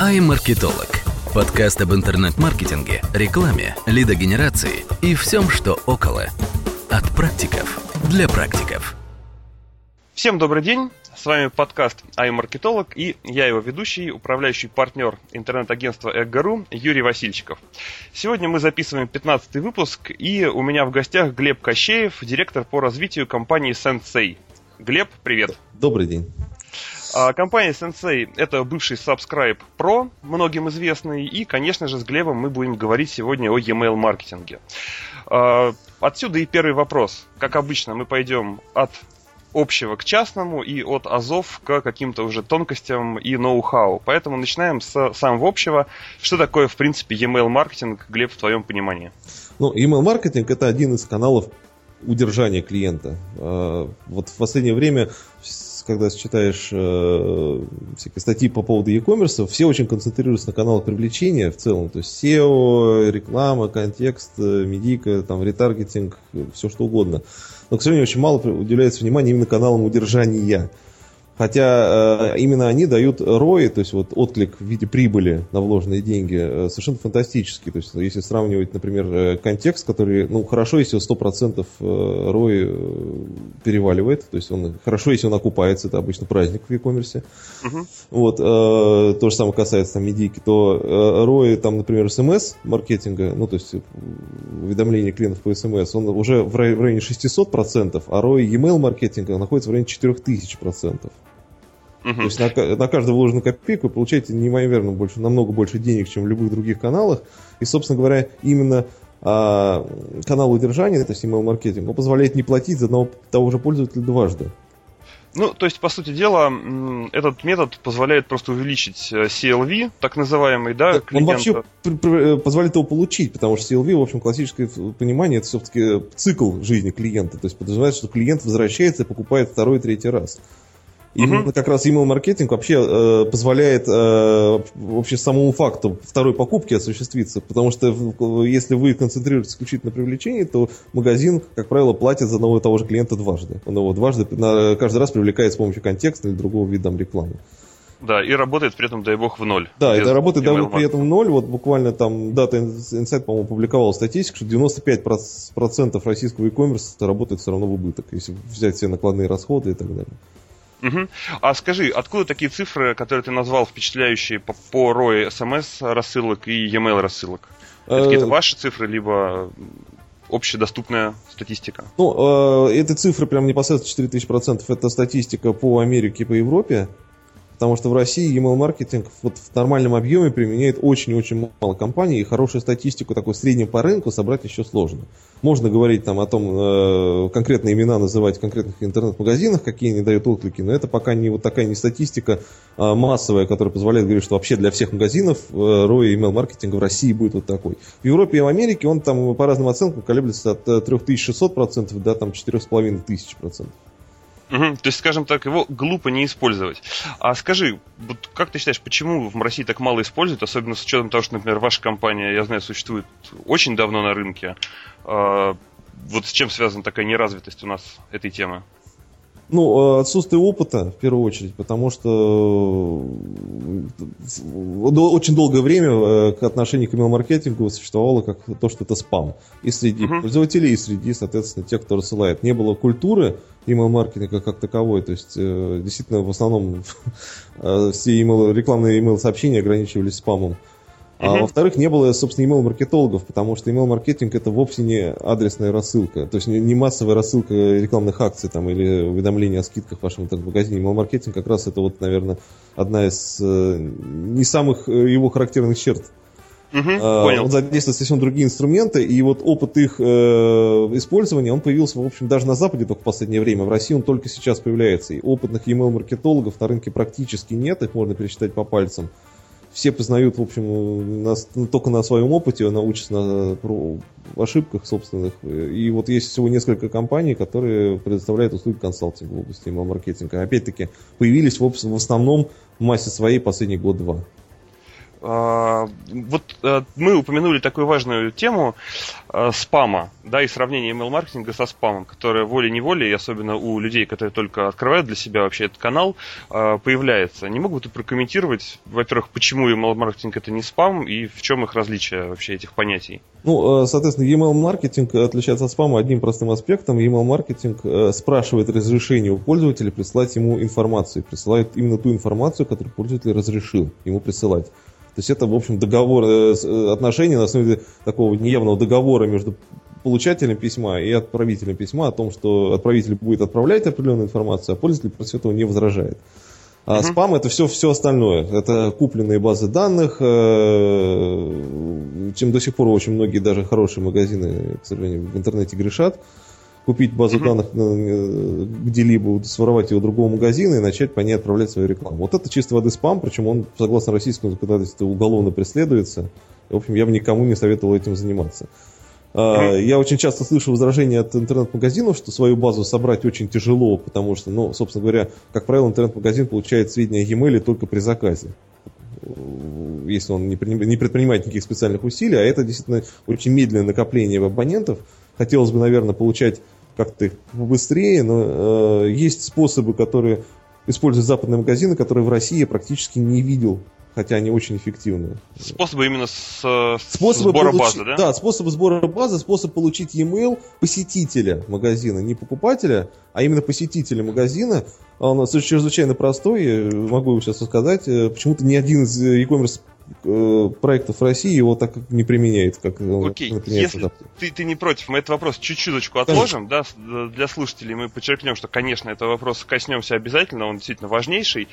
iMarketolog. Подкаст об интернет-маркетинге, рекламе, лидогенерации и всем, что около. От практиков для практиков. Всем добрый день. С вами подкаст iMarketolog и я его ведущий, управляющий партнер интернет-агентства Эггару Юрий Васильчиков. Сегодня мы записываем 15 выпуск и у меня в гостях Глеб Кощеев, директор по развитию компании Sensei. Глеб, привет. Добрый день. А, компания Sensei – это бывший Subscribe Pro, многим известный, и, конечно же, с Глебом мы будем говорить сегодня о e-mail маркетинге. А, отсюда и первый вопрос. Как обычно, мы пойдем от общего к частному и от азов к каким-то уже тонкостям и ноу-хау. Поэтому начинаем с самого общего. Что такое, в принципе, e-mail маркетинг, Глеб, в твоем понимании? Ну, e-mail маркетинг это один из каналов удержания клиента. А, вот в последнее время когда читаешь э, всякие статьи по поводу e-commerce, все очень концентрируются на каналах привлечения в целом. То есть SEO, реклама, контекст, э, медийка, там, ретаргетинг, все что угодно. Но, к сожалению, очень мало уделяется внимания именно каналам удержания. Хотя э, именно они дают ROI, то есть вот отклик в виде прибыли на вложенные деньги, э, совершенно фантастический. То есть если сравнивать, например, э, контекст, который, ну, хорошо, если 100% э, ROI э, переваливает, то есть он хорошо, если он окупается, это обычно праздник в e-commerce. Uh-huh. Вот, э, то же самое касается там медийки, то э, ROI, там, например, SMS-маркетинга, ну, то есть уведомление клиентов по SMS, он уже в районе 600%, а ROI e-mail маркетинга находится в районе 4000%. Угу. То есть на, на каждую вложенную копейку вы получаете неимоверно больше, намного больше денег, чем в любых других каналах. И, собственно говоря, именно а, канал удержания, это email маркетинг, он позволяет не платить за одного того же пользователя дважды. Ну, то есть, по сути дела, этот метод позволяет просто увеличить э, CLV, так называемый, да, так, клиента. Он вообще э, позволяет его получить, потому что CLV, в общем, классическое понимание, это все-таки цикл жизни клиента. То есть, подразумевает, что клиент возвращается и покупает второй, третий раз. Именно угу. как раз email маркетинг вообще э, позволяет э, вообще самому факту второй покупки осуществиться, потому что если вы концентрируетесь исключительно на привлечении, то магазин, как правило, платит за одного и того же клиента дважды. Он его дважды, на, каждый раз привлекает с помощью контекста или другого вида рекламы. Да, и работает при этом, дай бог, в ноль. Да, это работает дай бог, при этом в ноль. Вот буквально там Data Insight, по-моему, публиковал статистику, что 95% российского e-commerce работает все равно в убыток, если взять все накладные расходы и так далее. Угу. А скажи, откуда такие цифры, которые ты назвал впечатляющие по, по ROI SMS рассылок и e-mail рассылок? Это какие-то э, ваши цифры, либо общедоступная статистика? Ну, э, эти цифры прям непосредственно 4000%. Это статистика по Америке и по Европе. Потому что в России email маркетинг вот в нормальном объеме применяет очень-очень мало компаний, и хорошую статистику такой среднем по рынку собрать еще сложно. Можно говорить там о том, э, конкретные имена называть в конкретных интернет-магазинах, какие они дают отклики, но это пока не вот такая не статистика а массовая, которая позволяет говорить, что вообще для всех магазинов э, ROI email маркетинга в России будет вот такой. В Европе и в Америке он там по разным оценкам колеблется от 3600% э, до там 4500%. Угу, то есть, скажем так, его глупо не использовать. А скажи, вот как ты считаешь, почему в России так мало используют, особенно с учетом того, что, например, ваша компания, я знаю, существует очень давно на рынке. А, вот с чем связана такая неразвитость у нас этой темы? Ну, отсутствие опыта, в первую очередь, потому что очень долгое время э, к email-маркетингу существовало как то, что это спам. И среди uh-huh. пользователей, и среди, соответственно, тех, кто рассылает. Не было культуры email-маркетинга как таковой. То есть, э, действительно, в основном э, все email, рекламные email-сообщения ограничивались спамом. А uh-huh. во-вторых, не было, собственно, email-маркетологов, потому что email-маркетинг это вовсе не адресная рассылка. То есть не массовая рассылка рекламных акций там, или уведомления о скидках в вашем так, магазине. Email-маркетинг как раз это вот, наверное, одна из э, не самых э, его характерных черт. Угу, uh, понял. Он задействует совсем другие инструменты, и вот опыт их э, использования, он появился, в общем, даже на Западе только в последнее время. В России он только сейчас появляется. И опытных email-маркетологов на рынке практически нет, их можно пересчитать по пальцам все познают, в общем, нас, только на своем опыте, научатся на ошибках собственных. И вот есть всего несколько компаний, которые предоставляют услуги консалтинга в области email-маркетинга. Опять-таки, появились в, в основном в массе своей последний год-два. А, вот э, мы упомянули такую важную тему э, спама, да, и сравнение email-маркетинга со спамом, которое волей-неволей, особенно у людей, которые только открывают для себя вообще этот канал, э, появляется. Не могут вы прокомментировать, во-первых, почему email-маркетинг это не спам и в чем их различие вообще этих понятий? Ну, соответственно, email-маркетинг отличается от спама одним простым аспектом. Email-маркетинг спрашивает разрешение у пользователя присылать ему информацию, присылает именно ту информацию, которую пользователь разрешил ему присылать. То есть это, в общем, договор, э, э, отношения на основе такого неявного договора между получателем письма и отправителем письма о том, что отправитель будет отправлять определенную информацию, а пользователь против этого не возражает. А uh-huh. спам это все, все остальное. Это купленные базы данных, э, чем до сих пор очень многие даже хорошие магазины, к сожалению, в интернете грешат купить базу данных э, где-либо, своровать его другого магазина и начать по ней отправлять свою рекламу. Вот это чисто воды спам, причем он, согласно российскому законодательству, уголовно преследуется. В общем, я бы никому не советовал этим заниматься. А, я очень часто слышу возражения от интернет-магазинов, что свою базу собрать очень тяжело, потому что, ну, собственно говоря, как правило, интернет-магазин получает сведения о e-mail только при заказе если он не предпринимает никаких специальных усилий, а это действительно очень медленное накопление абонентов. Хотелось бы, наверное, получать как-то быстрее, но э, есть способы, которые используют западные магазины, которые в России я практически не видел, хотя они очень эффективны. Способы именно с, способы сбора получ... базы, да? Да, способы сбора базы, способ получить e-mail посетителя магазина, не покупателя, а именно посетителя магазина. Он чрезвычайно простой, могу сейчас сказать. Э, почему-то ни один из e-commerce Э, проектов в России его так не применяет, как Окей, если ты, ты не против, мы этот вопрос чуть-чуточку отложим, да, для слушателей мы подчеркнем, что, конечно, этого вопроса коснемся обязательно, он действительно важнейший.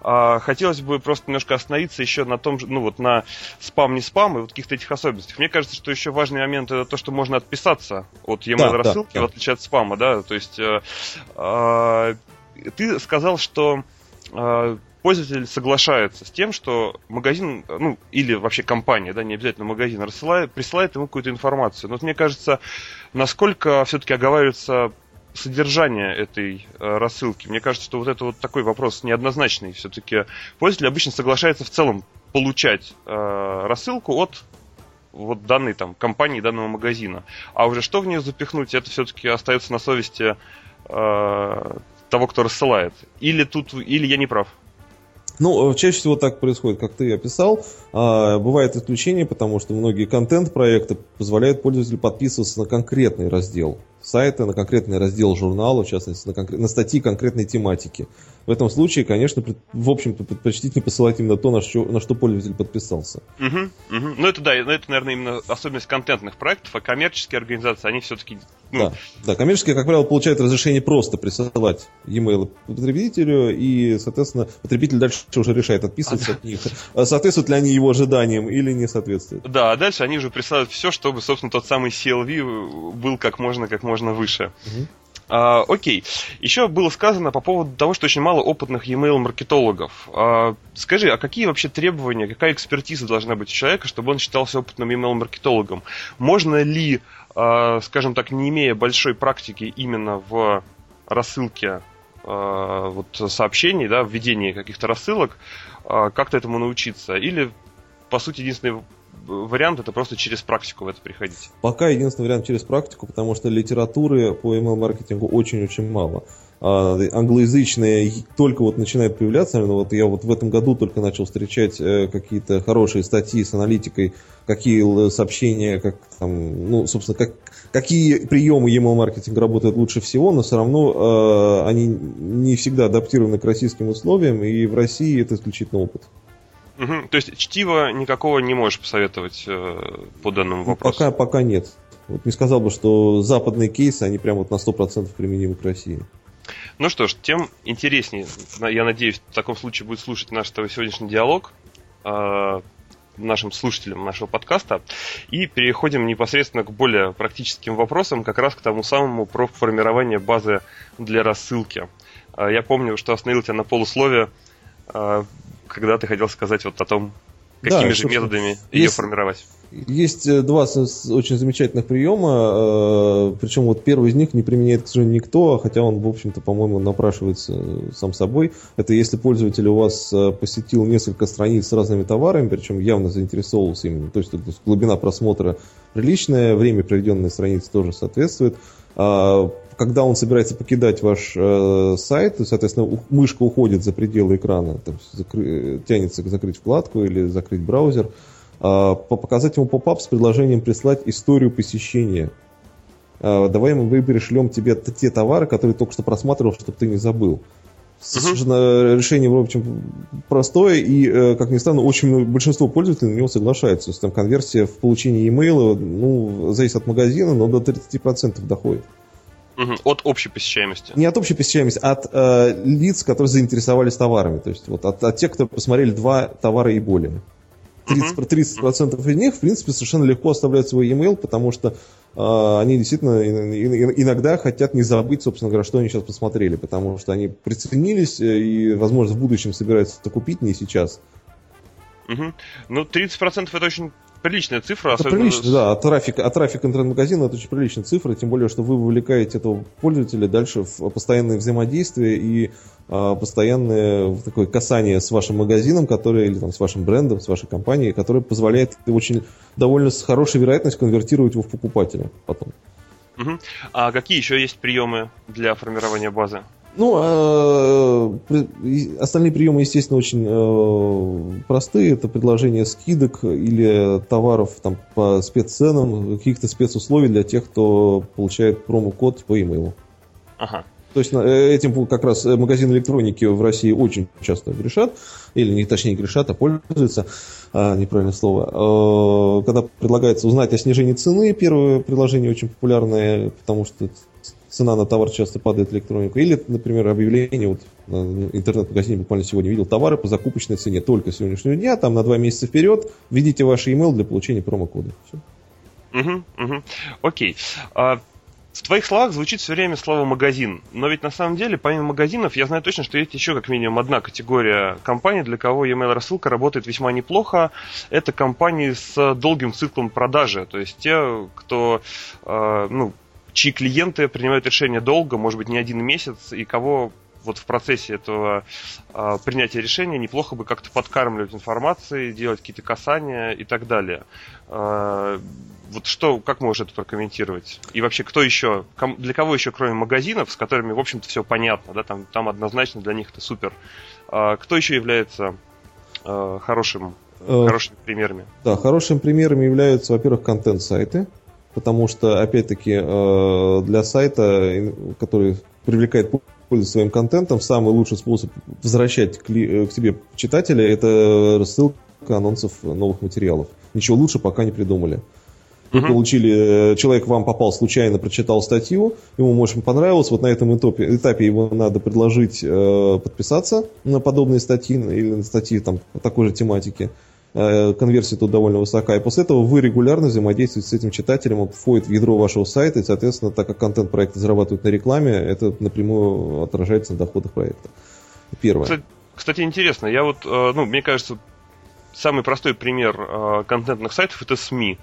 А, хотелось бы просто немножко остановиться еще на том же, ну вот на спам, не спам и вот каких-то этих особенностях. Мне кажется, что еще важный момент это то, что можно отписаться от e-mail да, рассылки, да, да. в отличие от спама, да, то есть э, э, ты сказал, что э, пользователь соглашается с тем, что магазин, ну, или вообще компания, да, не обязательно магазин, рассылает, присылает ему какую-то информацию. Но вот мне кажется, насколько все-таки оговаривается содержание этой э, рассылки. Мне кажется, что вот это вот такой вопрос неоднозначный. Все-таки пользователь обычно соглашается в целом получать э, рассылку от вот данной там компании, данного магазина. А уже что в нее запихнуть, это все-таки остается на совести э, того, кто рассылает. Или тут, или я не прав. Ну, э, чаще всего так происходит, как ты описал. А, бывает исключение, потому что многие контент-проекты позволяют пользователю подписываться на конкретный раздел сайта, на конкретный раздел журнала, в частности, на, конкрет... на статьи конкретной тематики. В этом случае, конечно, в общем-то, предпочтительнее посылать именно то, на что, на что пользователь подписался. Угу, угу. Ну, это да, ну, это, наверное, именно особенность контентных проектов, а коммерческие организации, они все-таки... Ну... Да, да, коммерческие, как правило, получают разрешение просто присылать e-mail потребителю, и, соответственно, потребитель дальше уже решает, отписываться а, от них. Соответствуют ли они его ожиданиям или не соответствуют. Да, а дальше они уже присылают все, чтобы, собственно, тот самый CLV был как можно, как можно выше. Угу. А, окей. Еще было сказано по поводу того, что очень мало опытных e-mail маркетологов. А, скажи, а какие вообще требования, какая экспертиза должна быть у человека, чтобы он считался опытным e-mail маркетологом? Можно ли, а, скажем так, не имея большой практики именно в рассылке а, вот, сообщений, да, в ведении каких-то рассылок, а, как-то этому научиться? Или, по сути, единственный вариант это просто через практику в это приходить? Пока единственный вариант через практику, потому что литературы по email-маркетингу очень-очень мало. А, англоязычные только вот начинают появляться. Наверное, вот я вот в этом году только начал встречать э, какие-то хорошие статьи с аналитикой, какие сообщения, как там, ну, собственно, как, какие приемы email маркетинга работают лучше всего, но все равно э, они не всегда адаптированы к российским условиям, и в России это исключительно опыт. Угу. То есть чтива никакого не можешь посоветовать э, по данному ну, вопросу? Пока, пока нет. Вот не сказал бы, что западные кейсы, они прям вот на 100% применимы к России. Ну что ж, тем интереснее, я надеюсь, в таком случае будет слушать наш сегодняшний диалог э, нашим слушателям нашего подкаста. И переходим непосредственно к более практическим вопросам, как раз к тому самому про формирование базы для рассылки. Э, я помню, что остановил тебя на полусловие э, когда ты хотел сказать вот о том, Какими да, же методами ее формировать? Есть э, два очень замечательных приема, э, причем вот первый из них не применяет, к сожалению, никто, хотя он, в общем-то, по-моему, напрашивается сам собой. Это если пользователь у вас э, посетил несколько страниц с разными товарами, причем явно заинтересовался именно, то есть, то есть глубина просмотра приличная, время, проведенное на странице, тоже соответствует. Когда он собирается покидать ваш сайт, соответственно, мышка уходит за пределы экрана, там, закры... тянется закрыть вкладку или закрыть браузер – а, показать ему поп-ап с предложением прислать историю посещения. А, давай мы пришлем тебе те товары, которые только что просматривал, чтобы ты не забыл. Совершенно решение, в общем, простое, и, э, как ни странно, очень большинство пользователей на него соглашаются. То есть там конверсия в получении имейла, ну, зависит от магазина, но до 30% доходит. От общей посещаемости. Не от общей посещаемости, а от э, лиц, которые заинтересовались товарами. То есть вот от, от тех, кто посмотрели два товара и более. 30%, 30% из них, в принципе, совершенно легко оставляют свой e-mail, потому что э, они действительно иногда хотят не забыть, собственно говоря, что они сейчас посмотрели, потому что они приценились э, и, возможно, в будущем собираются это купить, не сейчас. Угу. Ну, 30% это очень приличная цифра. Это прилично, да. От трафика, от трафика интернет-магазина это очень приличная цифра, тем более, что вы вовлекаете этого пользователя дальше в постоянное взаимодействие и а, постоянное такое касание с вашим магазином, который, или там, с вашим брендом, с вашей компанией, которое позволяет очень довольно с хорошей вероятностью конвертировать его в покупателя потом. Угу. А какие еще есть приемы для формирования базы? Ну, а, остальные приемы, естественно, очень э, простые. Это предложение скидок или товаров там, по спецценам, каких-то спецусловий для тех, кто получает промокод по имейлу. Ага. То есть э, этим как раз э, магазин электроники в России очень часто грешат, или не точнее грешат, а пользуются, а, неправильное слово. Когда предлагается узнать о снижении цены, первое предложение очень популярное, потому что цена на товар часто падает электронику. Или, например, объявление, вот на интернет-магазине буквально сегодня видел, товары по закупочной цене только сегодняшнего дня, там на два месяца вперед, введите ваш email для получения промокода. Все. Угу, угу. Окей. А, в твоих словах звучит все время слово магазин. Но ведь на самом деле, помимо магазинов, я знаю точно, что есть еще как минимум одна категория компаний, для кого email рассылка работает весьма неплохо. Это компании с долгим циклом продажи. То есть те, кто э, ну, чьи клиенты принимают решения долго, может быть, не один месяц, и кого вот в процессе этого э, принятия решения неплохо бы как-то подкармливать информацией, делать какие-то касания и так далее. Э, вот что, как можешь это прокомментировать? И вообще, кто еще, ком, для кого еще, кроме магазинов, с которыми, в общем-то, все понятно, да, там, там однозначно для них это супер. Э, кто еще является э, хорошим, э, хорошими примерами? Да, хорошими примерами являются, во-первых, контент-сайты потому что, опять-таки, э, для сайта, который привлекает пользу своим контентом, самый лучший способ возвращать к, э, к себе читателя – это рассылка анонсов новых материалов. Ничего лучше пока не придумали. Вы получили, э, человек вам попал случайно, прочитал статью, ему, может, понравилось, вот на этом этапе, этапе его надо предложить э, подписаться на подобные статьи или на статьи там, по такой же тематике. Э, конверсия тут довольно высока. И после этого вы регулярно взаимодействуете с этим читателем, он входит в ядро вашего сайта, и, соответственно, так как контент проекта зарабатывает на рекламе, это напрямую отражается на доходах проекта. Первое. Кстати, кстати интересно, я вот, э, ну, мне кажется, самый простой пример э, контентных сайтов это СМИ.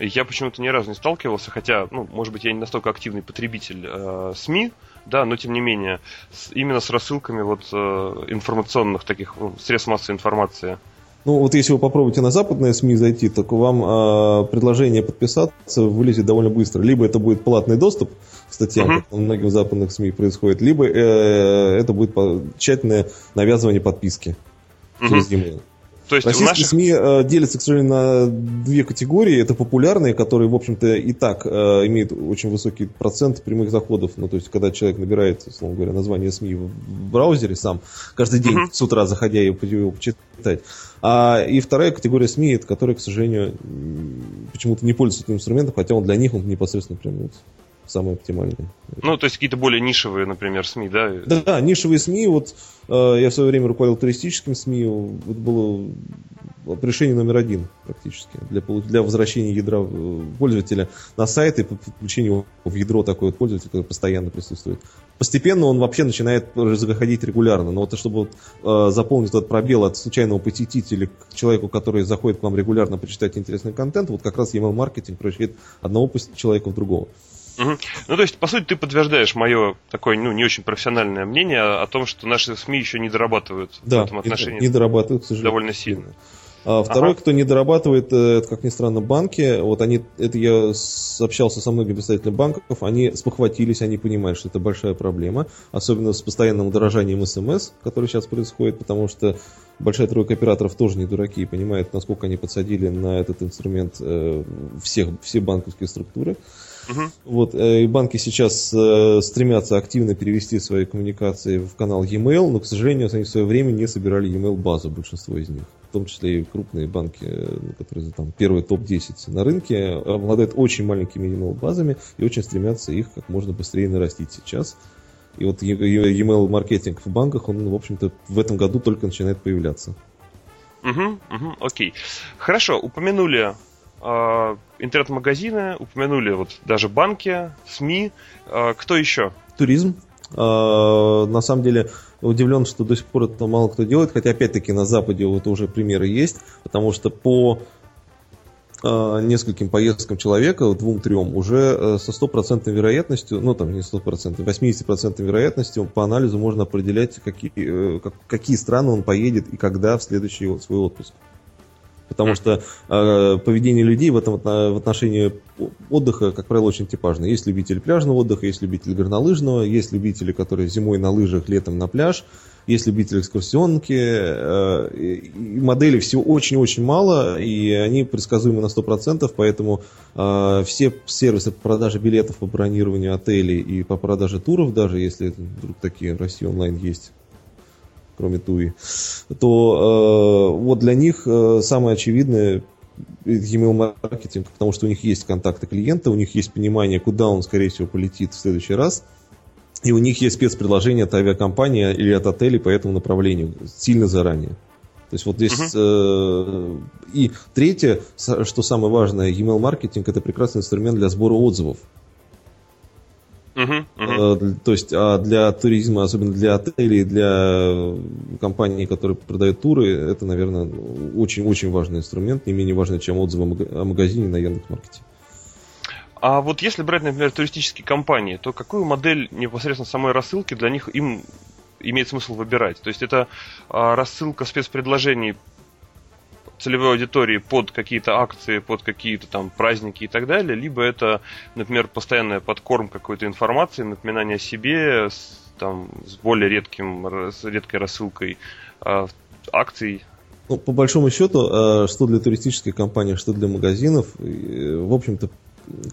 Я почему-то ни разу не сталкивался, хотя, ну, может быть, я не настолько активный потребитель э, СМИ, да, но тем не менее, с, именно с рассылками вот э, информационных таких ну, средств массовой информации. Ну, вот если вы попробуете на западные СМИ зайти, то вам э, предложение подписаться вылезет довольно быстро. Либо это будет платный доступ к статьям, uh-huh. как на многих западных СМИ происходит, либо э, это будет тщательное навязывание подписки uh-huh. через e-mail. То есть Российские наших... СМИ э, делятся, к сожалению, на две категории. Это популярные, которые, в общем-то, и так э, имеют очень высокий процент прямых заходов. Ну, то есть, когда человек набирает, условно говоря, название СМИ в браузере сам, каждый день uh-huh. с утра заходя его, его почитать. А, и вторая категория СМИ, это которые, к сожалению, почему-то не пользуются этим инструментом, хотя он для них он непосредственно прям вот самый оптимальный. Ну, то есть какие-то более нишевые, например, СМИ, да? Да, да нишевые СМИ. Вот э, я в свое время руководил туристическим СМИ. Вот было решение номер один практически для, для возвращения ядра пользователя на сайт и подключения его в ядро такой вот пользователя, который постоянно присутствует. Постепенно он вообще начинает заходить регулярно, но вот чтобы э, заполнить этот пробел от случайного посетителя к человеку, который заходит к вам регулярно почитать интересный контент, вот как раз email маркетинг превращает одного человека в другого. Угу. Ну, то есть, по сути, ты подтверждаешь мое такое, ну, не очень профессиональное мнение о том, что наши СМИ еще не дорабатывают да, в этом отношении. Не дорабатывают, к сожалению. Довольно сильно. А второй, ага. кто не дорабатывает, э, это, как ни странно, банки. Вот они, это я общался со многими представителями банков, они спохватились, они понимают, что это большая проблема, особенно с постоянным удорожанием СМС, который сейчас происходит, потому что большая тройка операторов тоже не дураки и понимают, насколько они подсадили на этот инструмент э, всех, все банковские структуры. Угу. Вот, э, и банки сейчас э, стремятся активно перевести свои коммуникации в канал e-mail, но, к сожалению, они в свое время не собирали e-mail базу, большинство из них. В том числе и крупные банки, э, которые там первые топ-10 на рынке, обладают очень маленькими e-mail базами и очень стремятся их как можно быстрее нарастить сейчас. И вот e-mail маркетинг в банках, он, в общем-то, в этом году только начинает появляться. Угу, угу, окей. Хорошо, упомянули интернет-магазины, упомянули вот даже банки, СМИ. Э, кто еще? Туризм. Э, на самом деле удивлен, что до сих пор это мало кто делает, хотя опять-таки на Западе вот уже примеры есть, потому что по нескольким поездкам человека, двум-трем, уже э, со стопроцентной вероятностью, ну там не стопроцентной, 80% вероятностью по анализу можно определять, какие, э, как, какие страны он поедет и когда в следующий свой отпуск. Потому что э, поведение людей в этом в отношении отдыха, как правило, очень типажно. Есть любители пляжного отдыха, есть любители горнолыжного, есть любители, которые зимой на лыжах, летом на пляж, есть любители экскурсионки. Э, и моделей всего очень-очень мало, и они предсказуемы на 100%, поэтому э, все сервисы по продаже билетов, по бронированию отелей и по продаже туров, даже если вдруг такие в России онлайн есть, кроме Туи, то э, вот для них э, самое очевидное email маркетинг, потому что у них есть контакты клиента, у них есть понимание, куда он, скорее всего, полетит в следующий раз, и у них есть спецпредложение от авиакомпании или от отелей по этому направлению сильно заранее. То есть вот здесь uh-huh. э, и третье, что самое важное, email маркетинг это прекрасный инструмент для сбора отзывов. Uh-huh, uh-huh. То есть а для туризма, особенно для отелей, для компаний, которые продают туры, это, наверное, очень-очень важный инструмент, не менее важный, чем отзывы о магазине на Яндекс.Маркете. А вот если брать, например, туристические компании, то какую модель непосредственно самой рассылки для них им имеет смысл выбирать? То есть это а, рассылка спецпредложений целевой аудитории под какие-то акции, под какие-то там праздники и так далее, либо это, например, постоянная подкорм какой-то информации, напоминание о себе с, там, с более редким, с редкой рассылкой э, акций. Ну, по большому счету, э, что для туристических компаний, что для магазинов, э, в общем-то,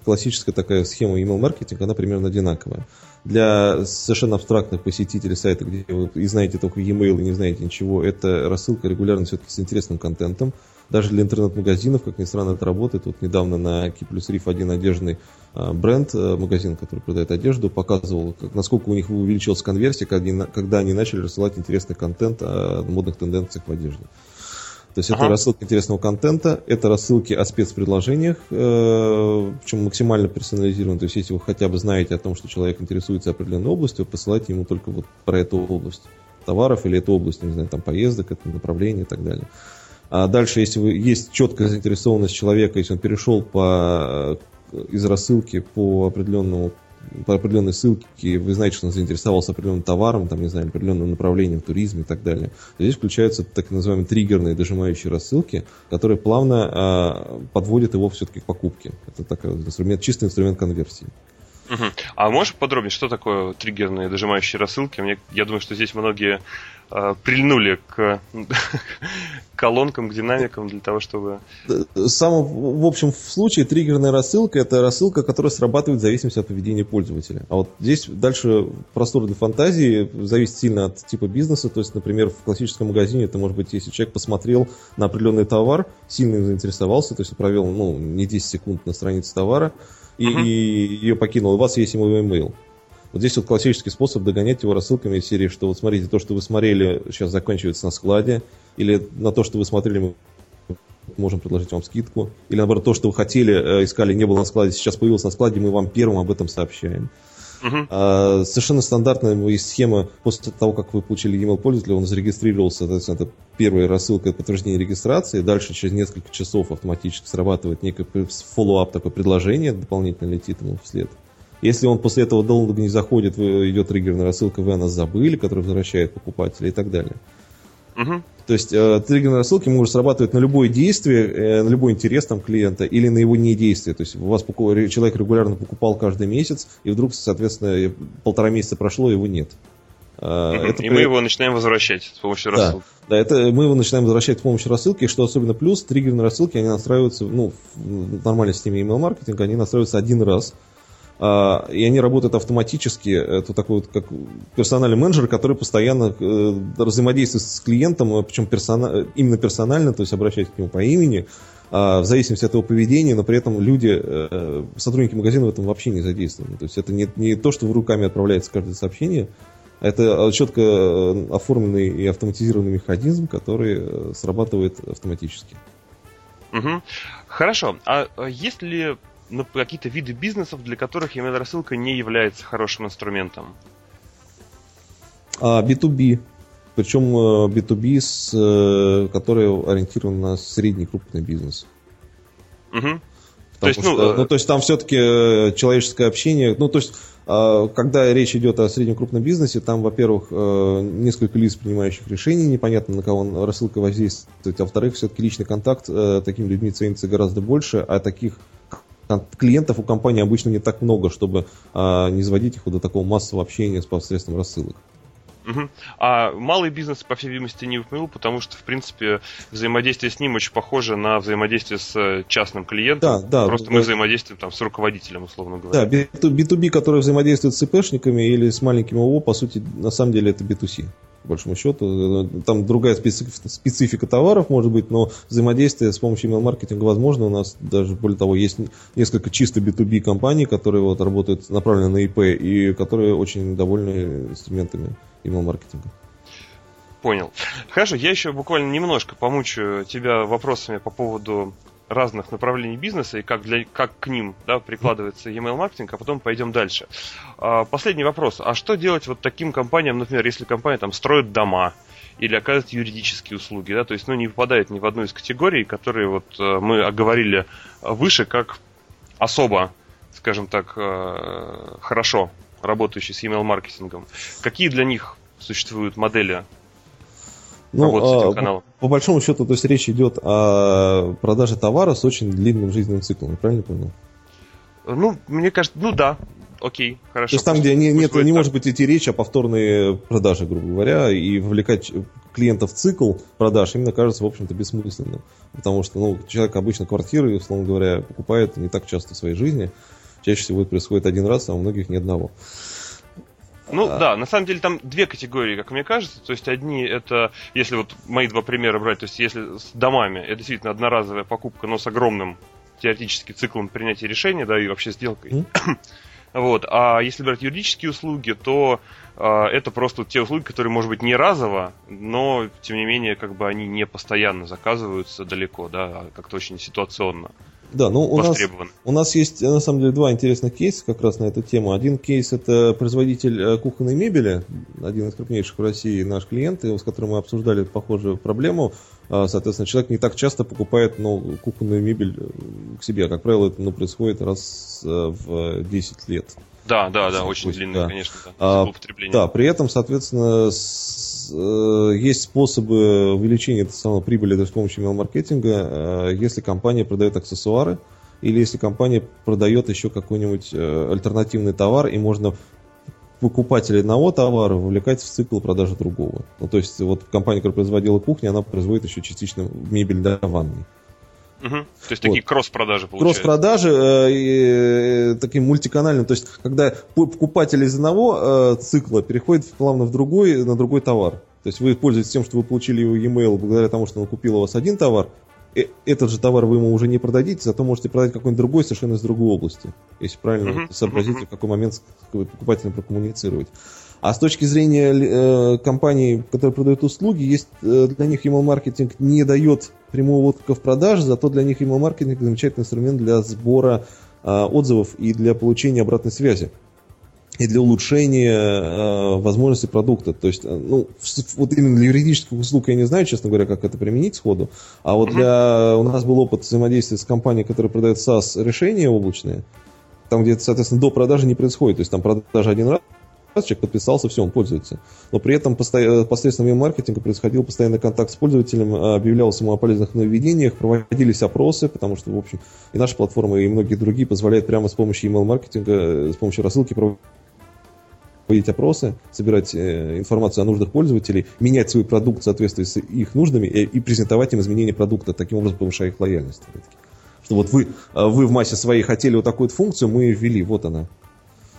классическая такая схема email-маркетинга, она примерно одинаковая. Для совершенно абстрактных посетителей сайта, где вы и знаете только e-mail и не знаете ничего, это рассылка регулярно все-таки с интересным контентом. Даже для интернет-магазинов, как ни странно, это работает. Вот недавно на Plus Reef один одежный а, бренд, а, магазин, который продает одежду, показывал, насколько у них увеличилась конверсия, когда они начали рассылать интересный контент о модных тенденциях в одежде. То есть ага. это рассылка интересного контента, это рассылки о спецпредложениях, э, причем максимально персонализированы. То есть если вы хотя бы знаете о том, что человек интересуется определенной областью, посылайте ему только вот про эту область товаров или эту область, не знаю, там поездок, это направление и так далее. А дальше, если вы, есть четкая заинтересованность человека, если он перешел по, э, из рассылки по определенному по определенной ссылке вы знаете, что он заинтересовался определенным товаром, там, не знаю, определенным направлением в туризме и так далее. Здесь включаются так называемые триггерные дожимающие рассылки, которые плавно э, подводят его все-таки к покупке. Это такой инструмент, чистый инструмент конверсии. Угу. А можешь подробнее, что такое триггерные дожимающие рассылки? Мне, я думаю, что здесь многие э, прильнули к колонкам, к динамикам для того, чтобы... Самым, в общем, в случае триггерная рассылка – это рассылка, которая срабатывает в зависимости от поведения пользователя. А вот здесь дальше простор для фантазии зависит сильно от типа бизнеса. То есть, например, в классическом магазине это может быть, если человек посмотрел на определенный товар, сильно заинтересовался, то есть провел ну, не 10 секунд на странице товара, и, uh-huh. и ее покинул, у вас есть ему email. Вот здесь вот классический способ догонять его рассылками из серии, что вот смотрите, то, что вы смотрели, сейчас заканчивается на складе, или на то, что вы смотрели, мы можем предложить вам скидку. Или наоборот, то, что вы хотели, э, искали, не было на складе, сейчас появилось на складе, мы вам первым об этом сообщаем. Uh-huh. А, совершенно стандартная есть схема после того, как вы получили email пользователя, он зарегистрировался, соответственно, это первая рассылка подтверждения регистрации, дальше через несколько часов автоматически срабатывает некое follow-up такое предложение, дополнительно летит ему вслед. Если он после этого долго не заходит, идет триггерная рассылка, вы о нас забыли, которая возвращает покупателя и так далее. Угу. То есть э, триггерные рассылки могут срабатывать на любое действие, э, на любой интерес там, клиента или на его недействие. То есть у вас человек регулярно покупал каждый месяц, и вдруг, соответственно, полтора месяца прошло, его нет. Э, это и при... мы его начинаем возвращать с помощью да, рассылки. Да, это мы его начинаем возвращать с помощью рассылки, что особенно плюс, триггерные рассылки, они настраиваются, ну, в нормальной системе email-маркетинга, они настраиваются один раз. А, и они работают автоматически. Это такой вот как персональный менеджер, который постоянно э, взаимодействует с клиентом, а, причем персона... именно персонально, то есть обращаясь к нему по имени, а, в зависимости от его поведения, но при этом люди, э, сотрудники магазина в этом вообще не задействованы. То есть это не, не то, что в руками отправляется каждое сообщение, это четко э, оформленный и автоматизированный механизм, который срабатывает автоматически. Угу. Хорошо. А есть ли ну, какие-то виды бизнесов, для которых email-рассылка не является хорошим инструментом? А, B2B. Причем B2B, с, э, который ориентирован на средний крупный бизнес. Угу. То есть, что, ну, ну, то есть там все-таки э, человеческое общение, ну, то есть а, когда речь идет о среднем крупном бизнесе, там, во-первых, э, несколько лиц, принимающих решения, непонятно, на кого рассылка воздействует, а во-вторых, все-таки личный контакт такими людьми ценится гораздо больше, а таких клиентов у компании обычно не так много, чтобы а, не заводить их до такого массового общения с посредством рассылок. Угу. А малый бизнес, по всей видимости, не упомянул, потому что, в принципе, взаимодействие с ним очень похоже на взаимодействие с частным клиентом. Да, да. Просто мы взаимодействуем там с руководителем, условно говоря. Да, B2B, который взаимодействует с ИПшниками или с маленькими ООО, по сути, на самом деле это B2C по большому счету. Там другая специфика, товаров может быть, но взаимодействие с помощью email-маркетинга возможно. У нас даже, более того, есть несколько чисто B2B компаний, которые вот работают направленно на IP и которые очень довольны инструментами email-маркетинга. Понял. Хорошо, я еще буквально немножко помучу тебя вопросами по поводу разных направлений бизнеса и как, для, как к ним да, прикладывается email маркетинг, а потом пойдем дальше. А, последний вопрос. А что делать вот таким компаниям, например, если компания там строит дома или оказывает юридические услуги, да, то есть ну, не попадает ни в одну из категорий, которые вот э, мы оговорили выше, как особо, скажем так, э, хорошо работающие с email маркетингом. Какие для них существуют модели ну, а, по, по большому счету, то есть речь идет о продаже товара с очень длинным жизненным циклом, правильно понял? Ну, мне кажется, ну да, окей, хорошо. То есть там, где не, нет, не может быть идти речь о повторной продаже, грубо говоря, и вовлекать клиента в цикл продаж, именно кажется, в общем-то, бессмысленным. Потому что ну, человек обычно квартиры, условно говоря, покупает не так часто в своей жизни. Чаще всего это происходит один раз, а у многих ни одного. Ну а... да, на самом деле там две категории, как мне кажется. То есть одни это, если вот мои два примера брать, то есть если с домами, это действительно одноразовая покупка, но с огромным теоретически циклом принятия решения, да, и вообще сделкой. Mm. Вот. А если брать юридические услуги, то э, это просто те услуги, которые, может быть, не разово, но, тем не менее, как бы они не постоянно заказываются далеко, да, а как-то очень ситуационно. Да, ну у нас, у нас есть на самом деле два интересных кейса как раз на эту тему. Один кейс это производитель э, кухонной мебели, один из крупнейших в России наш клиент, с которым мы обсуждали похожую проблему. А, соответственно, человек не так часто покупает ну, кухонную мебель э, к себе. А, как правило, это ну, происходит раз э, в 10 лет. Да, да, да, очень длинный, да. конечно, да, а, да, при этом, соответственно, Э, есть способы увеличения этой самой прибыли даже с помощью email-маркетинга, э, если компания продает аксессуары, или если компания продает еще какой-нибудь э, альтернативный товар, и можно покупателя одного товара вовлекать в цикл продажи другого. Ну, то есть, вот компания, которая производила кухню, она производит еще частично мебель для ванной. Угу. То есть вот. такие кросс-продажи получаются. Кросс-продажи, э, э, такие мультиканальные. То есть, когда покупатель из одного э, цикла переходит плавно в другой, на другой товар. То есть вы пользуетесь тем, что вы получили его e-mail благодаря тому, что он купил у вас один товар, э, этот же товар вы ему уже не продадите, зато можете продать какой-нибудь другой совершенно из другой области. Если правильно uh-huh. сообразите, uh-huh. в какой момент с покупателем прокоммуницировать. А с точки зрения э, компаний, которые продают услуги, есть э, для них email маркетинг не дает прямого отклика в продаже, зато для них email маркетинг замечательный инструмент для сбора а, отзывов и для получения обратной связи и для улучшения э, возможностей продукта. То есть, ну, вот именно для юридических услуг я не знаю, честно говоря, как это применить сходу. А вот для... У нас был опыт взаимодействия с компанией, которая продает SaaS решения облачные, там, где, соответственно, до продажи не происходит. То есть там продажа один раз, человек подписался, все, он пользуется. Но при этом посредством маркетинга происходил постоянный контакт с пользователем, объявлялось ему о полезных нововведениях, проводились опросы, потому что, в общем, и наша платформа, и многие другие позволяют прямо с помощью email-маркетинга, э, с помощью рассылки проводить опросы, собирать э, информацию о нуждах пользователей, менять свой продукт в соответствии с их нуждами и, и презентовать им изменения продукта, таким образом повышая их лояльность. Что вот вы, э, вы в массе своей хотели вот такую функцию, мы ее ввели, вот она.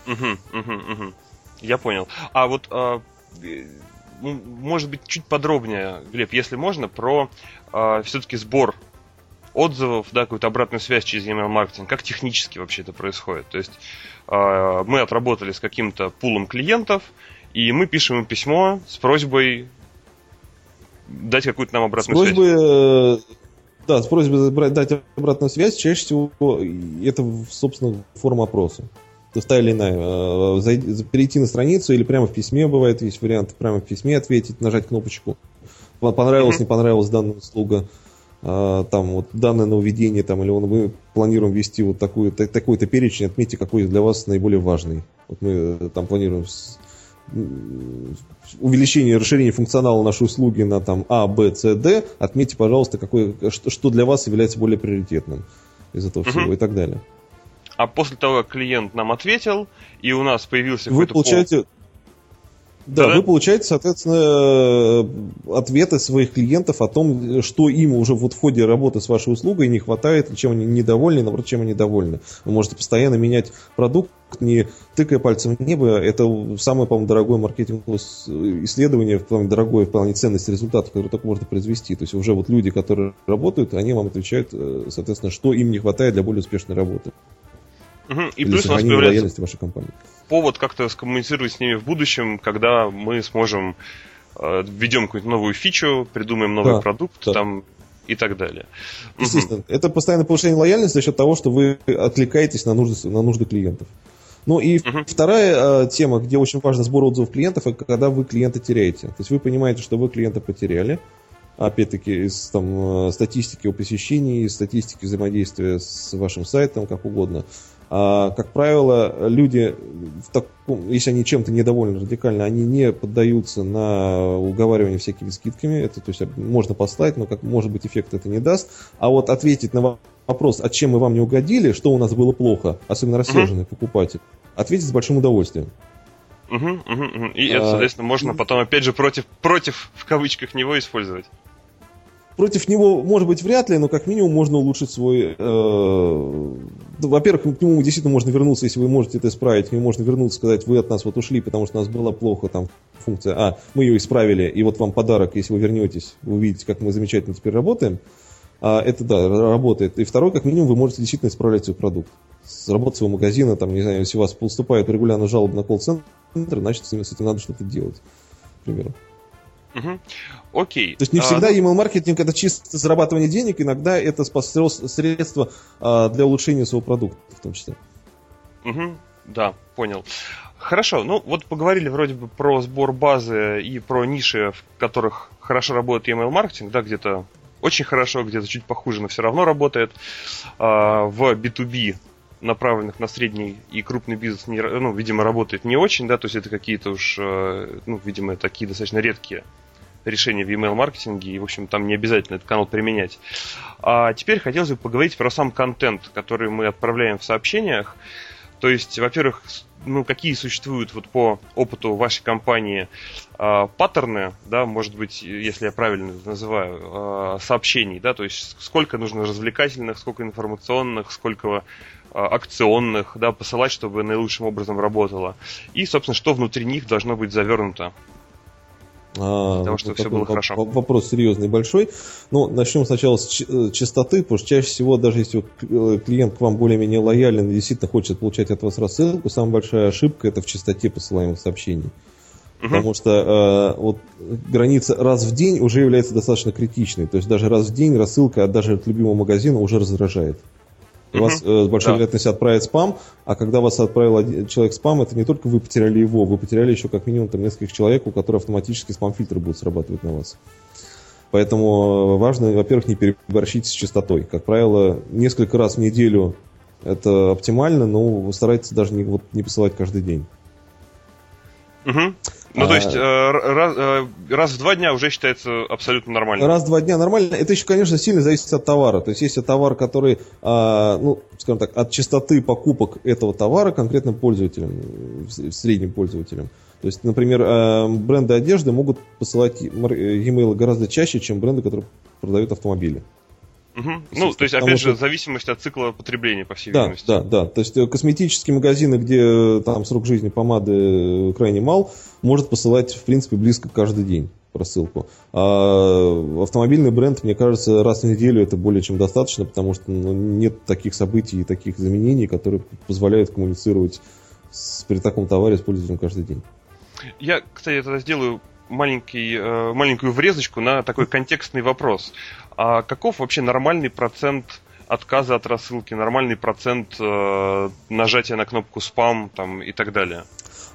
Угу, угу. Я понял. А вот, а, э, может быть, чуть подробнее, Глеб, если можно, про а, все-таки сбор отзывов, да, какую-то обратную связь через email маркетинг, как технически вообще это происходит. То есть э, мы отработали с каким-то пулом клиентов, и мы пишем им письмо с просьбой дать какую-то нам обратную с просьбой, связь. Э, да, с просьбой дать обратную связь, чаще всего это, собственно, форма опроса. То есть та или иная. Э, зайти, перейти на страницу или прямо в письме бывает, есть вариант прямо в письме ответить, нажать кнопочку. Понравилась, не понравилась данная услуга. А, там вот данное нововведение, там, или мы планируем ввести вот такую, такой-то перечень, отметьте, какой для вас наиболее важный. Вот мы э, там планируем увеличение, расширение функционала нашей услуги на там А, Б, С, Д, отметьте, пожалуйста, какой, что, что для вас является более приоритетным из этого всего угу. и так далее. А после того, как клиент нам ответил, и у нас появился Вы получаете... Пол... Да, да, вы получаете, соответственно, э, ответы своих клиентов о том, что им уже вот в ходе работы с вашей услугой не хватает, чем они недовольны, наоборот, чем они довольны. Вы можете постоянно менять продукт, не тыкая пальцем в небо. Это самое, по-моему, дорогое маркетинговое исследование, вполне дорогое в плане ценности результатов, которые только можно произвести. То есть уже вот люди, которые работают, они вам отвечают, э, соответственно, что им не хватает для более успешной работы. Угу. И плюс у нас появляется вашей компании. повод как-то скоммуницировать с ними в будущем, когда мы сможем э, введем какую-то новую фичу, придумаем новый да, продукт да. там и так далее. Естественно. Угу. Это постоянное повышение лояльности за счет того, что вы отвлекаетесь на нужды, на нужды клиентов. Ну и угу. вторая э, тема, где очень важно сбор отзывов клиентов, это когда вы клиента теряете. То есть вы понимаете, что вы клиента потеряли, опять-таки из там, э, статистики о посещении, статистики взаимодействия с вашим сайтом, как угодно. А, как правило, люди, в таком, если они чем-то недовольны радикально, они не поддаются на уговаривание всякими скидками. Это то есть можно послать, но как может быть эффект это не даст. А вот ответить на вопрос, а чем мы вам не угодили, что у нас было плохо, особенно рассерженный uh-huh. покупатель, ответить с большим удовольствием. Угу, угу, угу. И это, а, соответственно, можно потом опять же против, против в кавычках него использовать против него, может быть, вряд ли, но как минимум можно улучшить свой... Э, во-первых, к нему действительно можно вернуться, если вы можете это исправить. К нему можно вернуться, сказать, вы от нас вот ушли, потому что у нас была плохо там функция. А, мы ее исправили, и вот вам подарок, если вы вернетесь, вы увидите, как мы замечательно теперь работаем. А, это, да, работает. И второй, как минимум, вы можете действительно исправлять свой продукт. С работы своего магазина, там, не знаю, если у вас поступают регулярно жалобы на колл-центр, значит, с этим надо что-то делать, к примеру. Угу. Окей. То есть не всегда а, email маркетинг это чисто зарабатывание денег, иногда это средство а, для улучшения своего продукта в том числе. Угу. Да, понял. Хорошо, ну вот поговорили вроде бы про сбор базы и про ниши, в которых хорошо работает email маркетинг, да, где-то очень хорошо, где-то чуть похуже, но все равно работает. А, в B2B направленных на средний и крупный бизнес, не, ну, видимо, работает не очень, да, то есть это какие-то уж, э, ну, видимо, такие достаточно редкие решения в email маркетинге, и, в общем, там не обязательно этот канал применять. А теперь хотелось бы поговорить про сам контент, который мы отправляем в сообщениях. То есть, во-первых, ну, какие существуют вот по опыту вашей компании э, паттерны, да, может быть, если я правильно называю, э, сообщений, да, то есть сколько нужно развлекательных, сколько информационных, сколько акционных, да, посылать, чтобы наилучшим образом работало. И, собственно, что внутри них должно быть завернуто. А, для того, чтобы все было хорошо. Вопрос серьезный большой. Ну, начнем сначала с э, частоты, потому что чаще всего, даже если э, клиент к вам более-менее лоялен и действительно хочет получать от вас рассылку, самая большая ошибка это в частоте посылаемых сообщений. Потому что э, вот граница раз в день уже является достаточно критичной. То есть даже раз в день рассылка даже от любимого магазина уже раздражает. Uh вас э, с большой да. вероятностью отправит спам, а когда вас отправил один, человек спам, это не только вы потеряли его, вы потеряли еще как минимум там нескольких человек, у которых автоматически спам-фильтры будут срабатывать на вас. Поэтому важно, во-первых, не переборщить с частотой. Как правило, несколько раз в неделю это оптимально, но старайтесь даже не, вот, не посылать каждый день. Угу. Ну, а... то есть, э, раз, э, раз в два дня уже считается абсолютно нормально. Раз в два дня нормально. Это еще, конечно, сильно зависит от товара. То есть, если товар, который, э, ну, скажем так, от частоты покупок этого товара конкретным пользователям, средним пользователям. То есть, например, э, бренды одежды могут посылать e-mail гораздо чаще, чем бренды, которые продают автомобили. Угу. Ну, то есть, опять же, что... зависимость от цикла потребления, по всей да, видимости. Да, да. То есть, э, косметические магазины, где э, там срок жизни помады крайне мал, может посылать, в принципе, близко каждый день просылку. А автомобильный бренд, мне кажется, раз в неделю это более чем достаточно, потому что ну, нет таких событий и таких заменений, которые позволяют коммуницировать с, при таком товаре с пользователем каждый день. Я, кстати, тогда сделаю маленький, э, маленькую врезочку на такой контекстный вопрос. А каков вообще нормальный процент отказа от рассылки, нормальный процент э, нажатия на кнопку спам там, и так далее?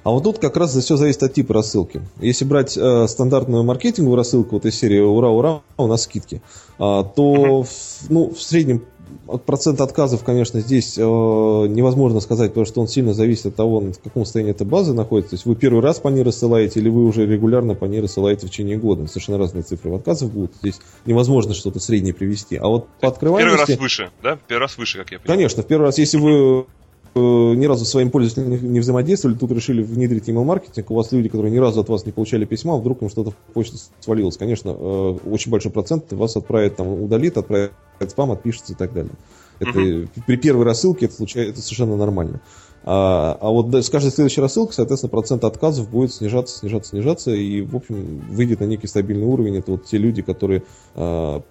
А вот тут как раз все зависит от типа рассылки. Если брать э, стандартную маркетинговую рассылку, вот из серии «Ура, ура, у нас скидки», э, то в, ну, в среднем процент отказов, конечно, здесь э, невозможно сказать, потому что он сильно зависит от того, в каком состоянии эта база находится. То есть вы первый раз по ней рассылаете, или вы уже регулярно по ней рассылаете в течение года. Совершенно разные цифры отказов будут. Здесь невозможно что-то среднее привести. А вот по открываемости... Первый раз выше, да? Первый раз выше, как я понимаю. Конечно, в первый раз, если вы ни разу с своим пользователем не взаимодействовали, тут решили внедрить email-маркетинг, у вас люди, которые ни разу от вас не получали письма, вдруг им что-то в почту свалилось. Конечно, э, очень большой процент вас отправит, там, удалит, отправит спам, отпишется и так далее. Это, uh-huh. При первой рассылке это, случается, это совершенно нормально. А, а вот с каждой следующей рассылкой, соответственно, процент отказов будет снижаться, снижаться, снижаться, и, в общем, выйдет на некий стабильный уровень. Это вот те люди, которые а,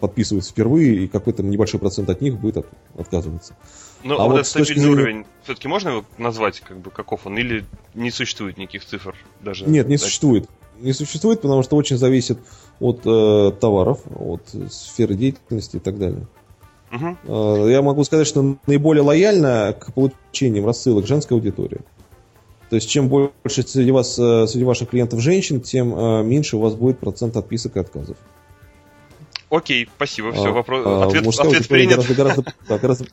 подписываются впервые, и какой-то небольшой процент от них будет от, отказываться. Но а вот, вот этот стабильный зрения... уровень, все-таки можно его назвать, как бы, каков он, или не существует никаких цифр даже? Нет, не существует. Не существует, потому что очень зависит от э, товаров, от сферы деятельности и так далее. Угу. Я могу сказать, что наиболее лояльна к получениям рассылок женская аудитория. То есть, чем больше среди, вас, э, среди ваших клиентов женщин, тем э, меньше у вас будет процент отписок и отказов. Окей, спасибо, все, а, вопрос, а, ответ, ответ принят. Гораздо, гораздо, да, гораздо,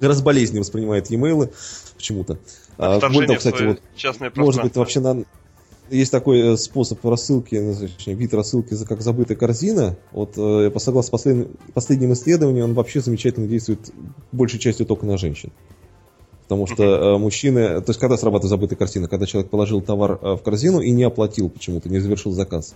гораздо болезненнее воспринимает e-mail почему-то. А, Более кстати, вот, может быть, вообще на, есть такой э, способ рассылки, ну, точнее, вид рассылки, как забытая корзина. Вот, э, согласно последним, последним исследованиям, он вообще замечательно действует большей частью только на женщин. Потому что uh-huh. мужчины... То есть, когда срабатывает забытая корзина? Когда человек положил товар в корзину и не оплатил почему-то, не завершил заказ.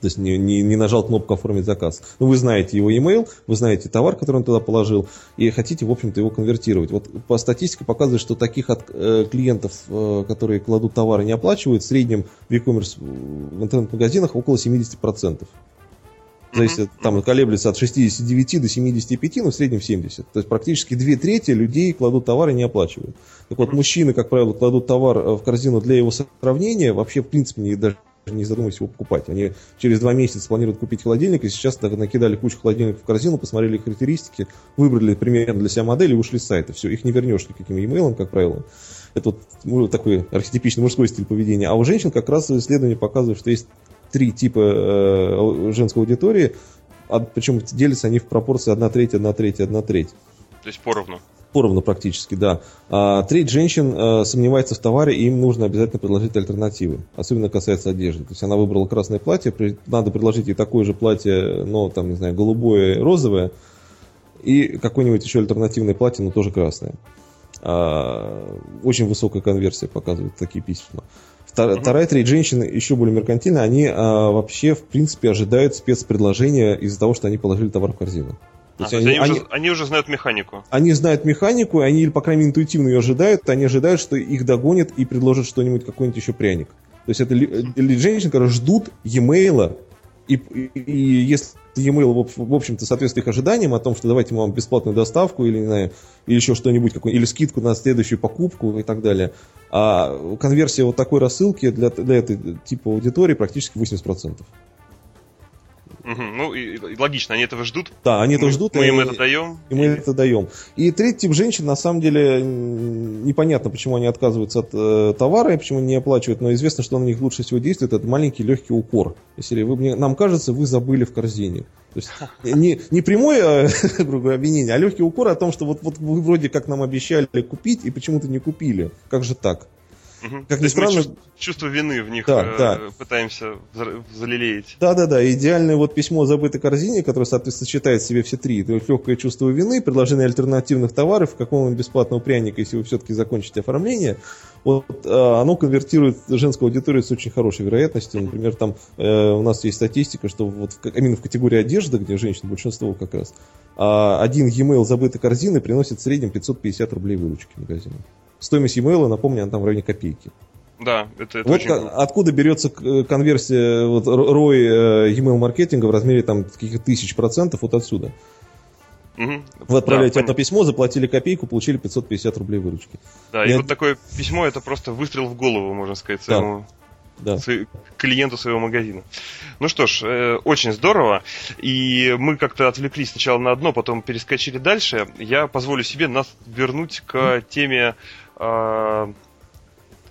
То есть не, не, не нажал кнопку «Оформить заказ». Ну, вы знаете его email, вы знаете товар, который он туда положил, и хотите, в общем-то, его конвертировать. Вот по статистике показывает, что таких от, э, клиентов, э, которые кладут товары, не оплачивают, в среднем в e-commerce в интернет-магазинах около 70%. Зависит, mm-hmm. там колеблется от 69 до 75, но в среднем 70. То есть практически две трети людей кладут товары и не оплачивают. Так вот, мужчины, как правило, кладут товар э, в корзину для его сравнения, вообще, в принципе, не, даже не задумываясь его покупать. Они через два месяца планируют купить холодильник, и сейчас накидали кучу холодильников в корзину, посмотрели характеристики, выбрали примерно для себя модель и ушли с сайта. Все, их не вернешь никаким e-mail, как правило. Это вот ну, такой архетипичный мужской стиль поведения. А у женщин как раз исследования показывают, что есть три типа э, женской аудитории, а, причем делятся они в пропорции 1 треть, 1 треть, 1 треть. То есть поровну. Поровну практически, да. А, треть женщин а, сомневается в товаре, и им нужно обязательно предложить альтернативы. Особенно касается одежды. То есть она выбрала красное платье, надо предложить ей такое же платье, но там, не знаю, голубое, розовое, и какое-нибудь еще альтернативное платье, но тоже красное. А, очень высокая конверсия показывает такие письма. Вторая, треть женщин еще более меркантильная, они а, вообще, в принципе, ожидают спецпредложения из-за того, что они положили товар в корзину. То есть а, они, они, уже, они уже знают механику. Они знают механику, и они, по крайней мере, интуитивно ее ожидают. Они ожидают, что их догонят и предложат что-нибудь, какой-нибудь еще пряник. То есть это ли, женщины, которые ждут e-mail И, и, и если e-mail, в общем-то, соответствует их ожиданиям о том, что давайте мы вам бесплатную доставку или, не знаю, или еще что-нибудь, или скидку на следующую покупку и так далее. А конверсия вот такой рассылки для, для этой типа аудитории практически 80%. Угу. Ну, и, и логично, они этого ждут. Да, они этого ждут. Мы им это даем. И мы это даем. И третий тип женщин, на самом деле, непонятно, почему они отказываются от э, товара и почему они не оплачивают, но известно, что на них лучше всего действует этот маленький легкий укор. Если вы, мне, нам кажется, вы забыли в корзине. То есть не, не прямое, говоря, обвинение, а легкий укор о том, что вот, вот вы вроде как нам обещали купить и почему-то не купили. Как же так? Угу. Как ни странно... чувство, чувство вины в них да, э, да. пытаемся залелеять. Да-да-да, идеальное вот письмо о забытой корзине, которое, соответственно, сочетает в себе все три. То есть легкое чувство вины, предложение альтернативных товаров, какого-нибудь бесплатного пряника, если вы все-таки закончите оформление. Вот э, оно конвертирует женскую аудиторию с очень хорошей вероятностью. Например, там э, у нас есть статистика, что вот в, именно в категории одежды, где женщин большинство как раз, э, один e-mail забытой корзины приносит в среднем 550 рублей выручки магазина стоимость e-mail, напомню, она там в районе копейки. Да, это, это вот очень... откуда берется э, конверсия, вот ROI э, email маркетинга в размере там каких-то тысяч процентов вот отсюда. Угу. Вы отправляете да, одно письмо, заплатили копейку, получили 550 рублей выручки. Да, и, и вот такое письмо это просто выстрел в голову, можно сказать, своему да. да. клиенту своего магазина. Ну что ж, э, очень здорово. И мы как-то отвлеклись сначала на одно, потом перескочили дальше. Я позволю себе нас вернуть к теме э,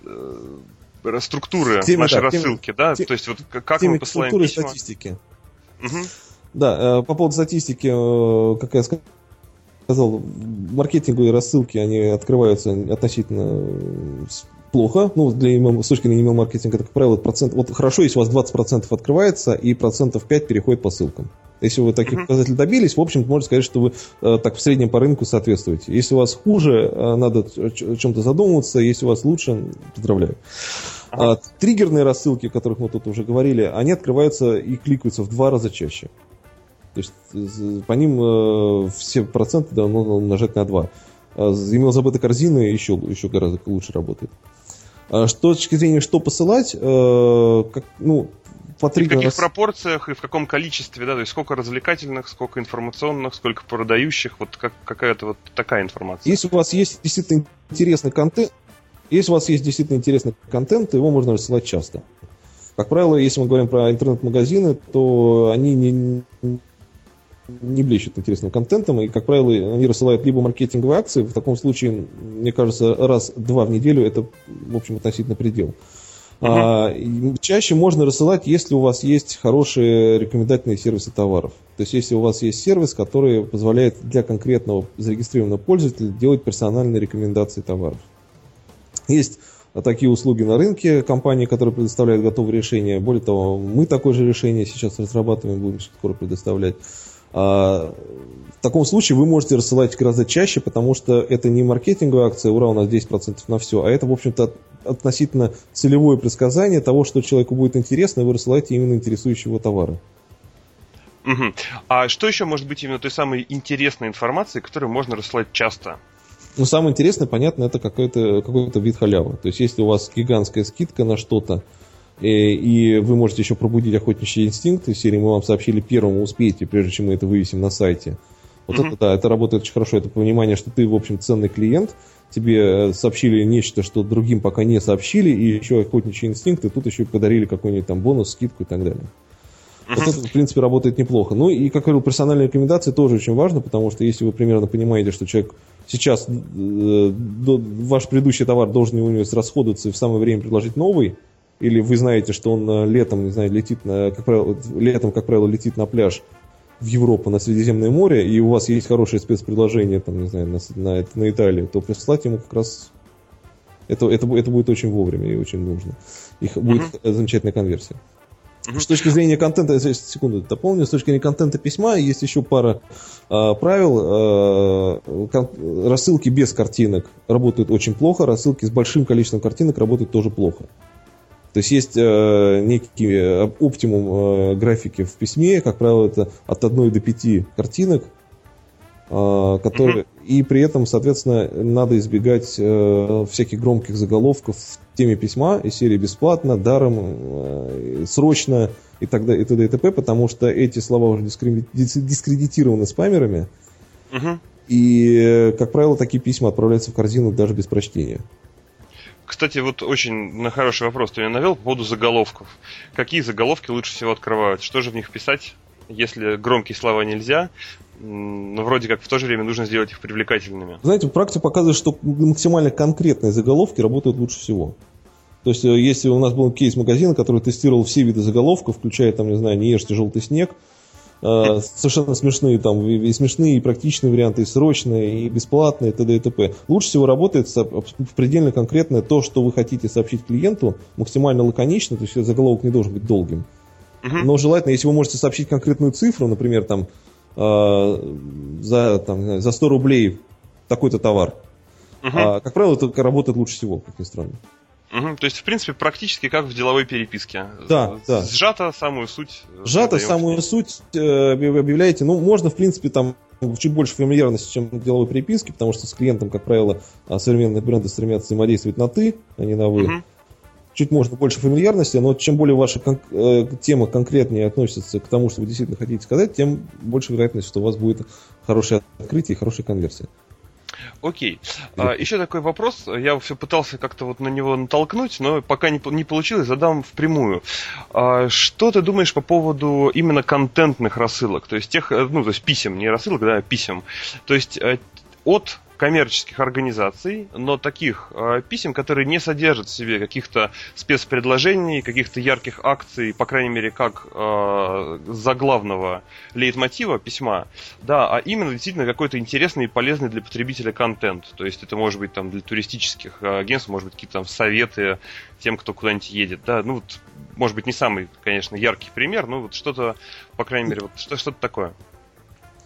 э, структуры теме, нашей да, рассылки, да? Те, То есть вот как мы посылаем структуры письма. статистики. Угу. Да, э, по поводу статистики, э, как я сказал, маркетинговые рассылки, они открываются относительно плохо. Ну, для email, с точки зрения email маркетинга, это, как правило, процент. Вот хорошо, если у вас 20% открывается и процентов 5 переходит по ссылкам. Если вы таких показателей добились, в общем, можно сказать, что вы э, так в среднем по рынку соответствуете. Если у вас хуже, э, надо о чем-то задумываться. Если у вас лучше, поздравляю. А, триггерные рассылки, о которых мы тут уже говорили, они открываются и кликаются в два раза чаще. То есть по ним э, все проценты да, нужно умножать на 2. А, email забытой корзины еще, еще гораздо лучше работает. А с точки зрения, что посылать, э, как, ну, по три. в каких раз... пропорциях и в каком количестве, да, то есть сколько развлекательных, сколько информационных, сколько продающих, вот как, какая-то вот такая информация. Если у вас есть действительно интересный контент, если у вас есть действительно интересный контент, его можно рассылать часто. Как правило, если мы говорим про интернет-магазины, то они не, не блещут интересным контентом, и, как правило, они рассылают либо маркетинговые акции, в таком случае, мне кажется, раз-два в неделю это, в общем, относительно предел. А, чаще можно рассылать, если у вас есть хорошие рекомендательные сервисы товаров. То есть, если у вас есть сервис, который позволяет для конкретного зарегистрированного пользователя делать персональные рекомендации товаров. Есть такие услуги на рынке, компании, которые предоставляют готовые решения. Более того, мы такое же решение сейчас разрабатываем, будем скоро предоставлять. А, в таком случае вы можете рассылать гораздо чаще, потому что это не маркетинговая акция, ура, у нас 10% на все, а это, в общем-то, относительно целевое предсказание того, что человеку будет интересно, и вы рассылаете именно интересующего товара. Угу. А что еще может быть именно той самой интересной информацией, которую можно рассылать часто? Ну, самое интересное, понятно, это какой-то какой вид халявы. То есть, если у вас гигантская скидка на что-то, Э, и вы можете еще пробудить охотничий инстинкт из серии «Мы вам сообщили первому, успейте, прежде чем мы это вывесим на сайте». Вот mm-hmm. это, да, это работает очень хорошо. Это понимание, что ты, в общем, ценный клиент, тебе сообщили нечто, что другим пока не сообщили, и еще охотничий инстинкт, и тут еще подарили какой-нибудь там бонус, скидку и так далее. Вот это, в принципе, работает неплохо. Ну и, как говорил, персональные рекомендации тоже очень важно, потому что если вы примерно понимаете, что человек сейчас, э, ваш предыдущий товар должен у него расходоваться и в самое время предложить новый, или вы знаете, что он э, летом, не знаю, летит на, как правило, летом, как правило, летит на пляж в Европу, на Средиземное море, и у вас есть хорошее спецпредложение, там, не знаю, на, на, на Италию, то прислать ему как раз это, это, это будет очень вовремя и очень нужно. Их uh-huh. будет замечательная конверсия. Uh-huh. С точки зрения контента, секунду дополню, с точки зрения контента письма есть еще пара э, правил. Э, кон- рассылки без картинок работают очень плохо, рассылки с большим количеством картинок работают тоже плохо. То есть есть э, некий э, оптимум э, графики в письме, как правило, это от 1 до 5 картинок, э, которые, mm-hmm. и при этом, соответственно, надо избегать э, всяких громких заголовков в теме письма из серии «бесплатно», «даром», э, «срочно» и так далее, и т.д. и т.п., потому что эти слова уже дискредитированы спамерами, угу. и, э, как правило, такие письма отправляются в корзину даже без прочтения. Кстати, вот очень на хороший вопрос ты меня навел по поводу заголовков. Какие заголовки лучше всего открывают? Что же в них писать? Если громкие слова нельзя, но вроде как в то же время нужно сделать их привлекательными. Знаете, практика показывает, что максимально конкретные заголовки работают лучше всего. То есть, э, если у нас был кейс магазина, который тестировал все виды заголовков, включая, там, не знаю, не ешьте желтый снег, э, совершенно смешные там и смешные, и практичные варианты, и срочные, и бесплатные, и т.д. и т.п. Лучше всего работает предельно конкретное то, что вы хотите сообщить клиенту, максимально лаконично, то есть заголовок не должен быть долгим. Но желательно, если вы можете сообщить конкретную цифру, например, там, э, за, там, за 100 рублей такой-то товар, угу. а, как правило, это работает лучше всего, как ни странно. Угу, то есть, в принципе, практически как в деловой переписке. Да, да. Сжато самую суть. Сжато самую суть э, объявляете. Ну, можно, в принципе, там чуть больше фамильярности, чем в деловой переписке, потому что с клиентом, как правило, а, современные бренды стремятся взаимодействовать на «ты», а не на «вы». Угу чуть можно больше фамильярности, но чем более ваша кон- э, тема конкретнее относится к тому, что вы действительно хотите сказать, тем больше вероятность, что у вас будет хорошее открытие и хорошая конверсия. Окей. А, еще такой вопрос. Я все пытался как-то вот на него натолкнуть, но пока не, не получилось, задам впрямую. А, что ты думаешь по поводу именно контентных рассылок? То есть тех, э, ну, то есть писем, не рассылок, да, а писем. То есть э, от коммерческих организаций, но таких э, писем, которые не содержат в себе каких-то спецпредложений, каких-то ярких акций, по крайней мере, как э, заглавного лейтмотива письма, да, а именно действительно какой-то интересный и полезный для потребителя контент. То есть это может быть там для туристических э, агентств, может быть какие-то там советы тем, кто куда-нибудь едет, да, ну вот, может быть не самый, конечно, яркий пример, но вот что-то, по крайней мере, вот что-то такое.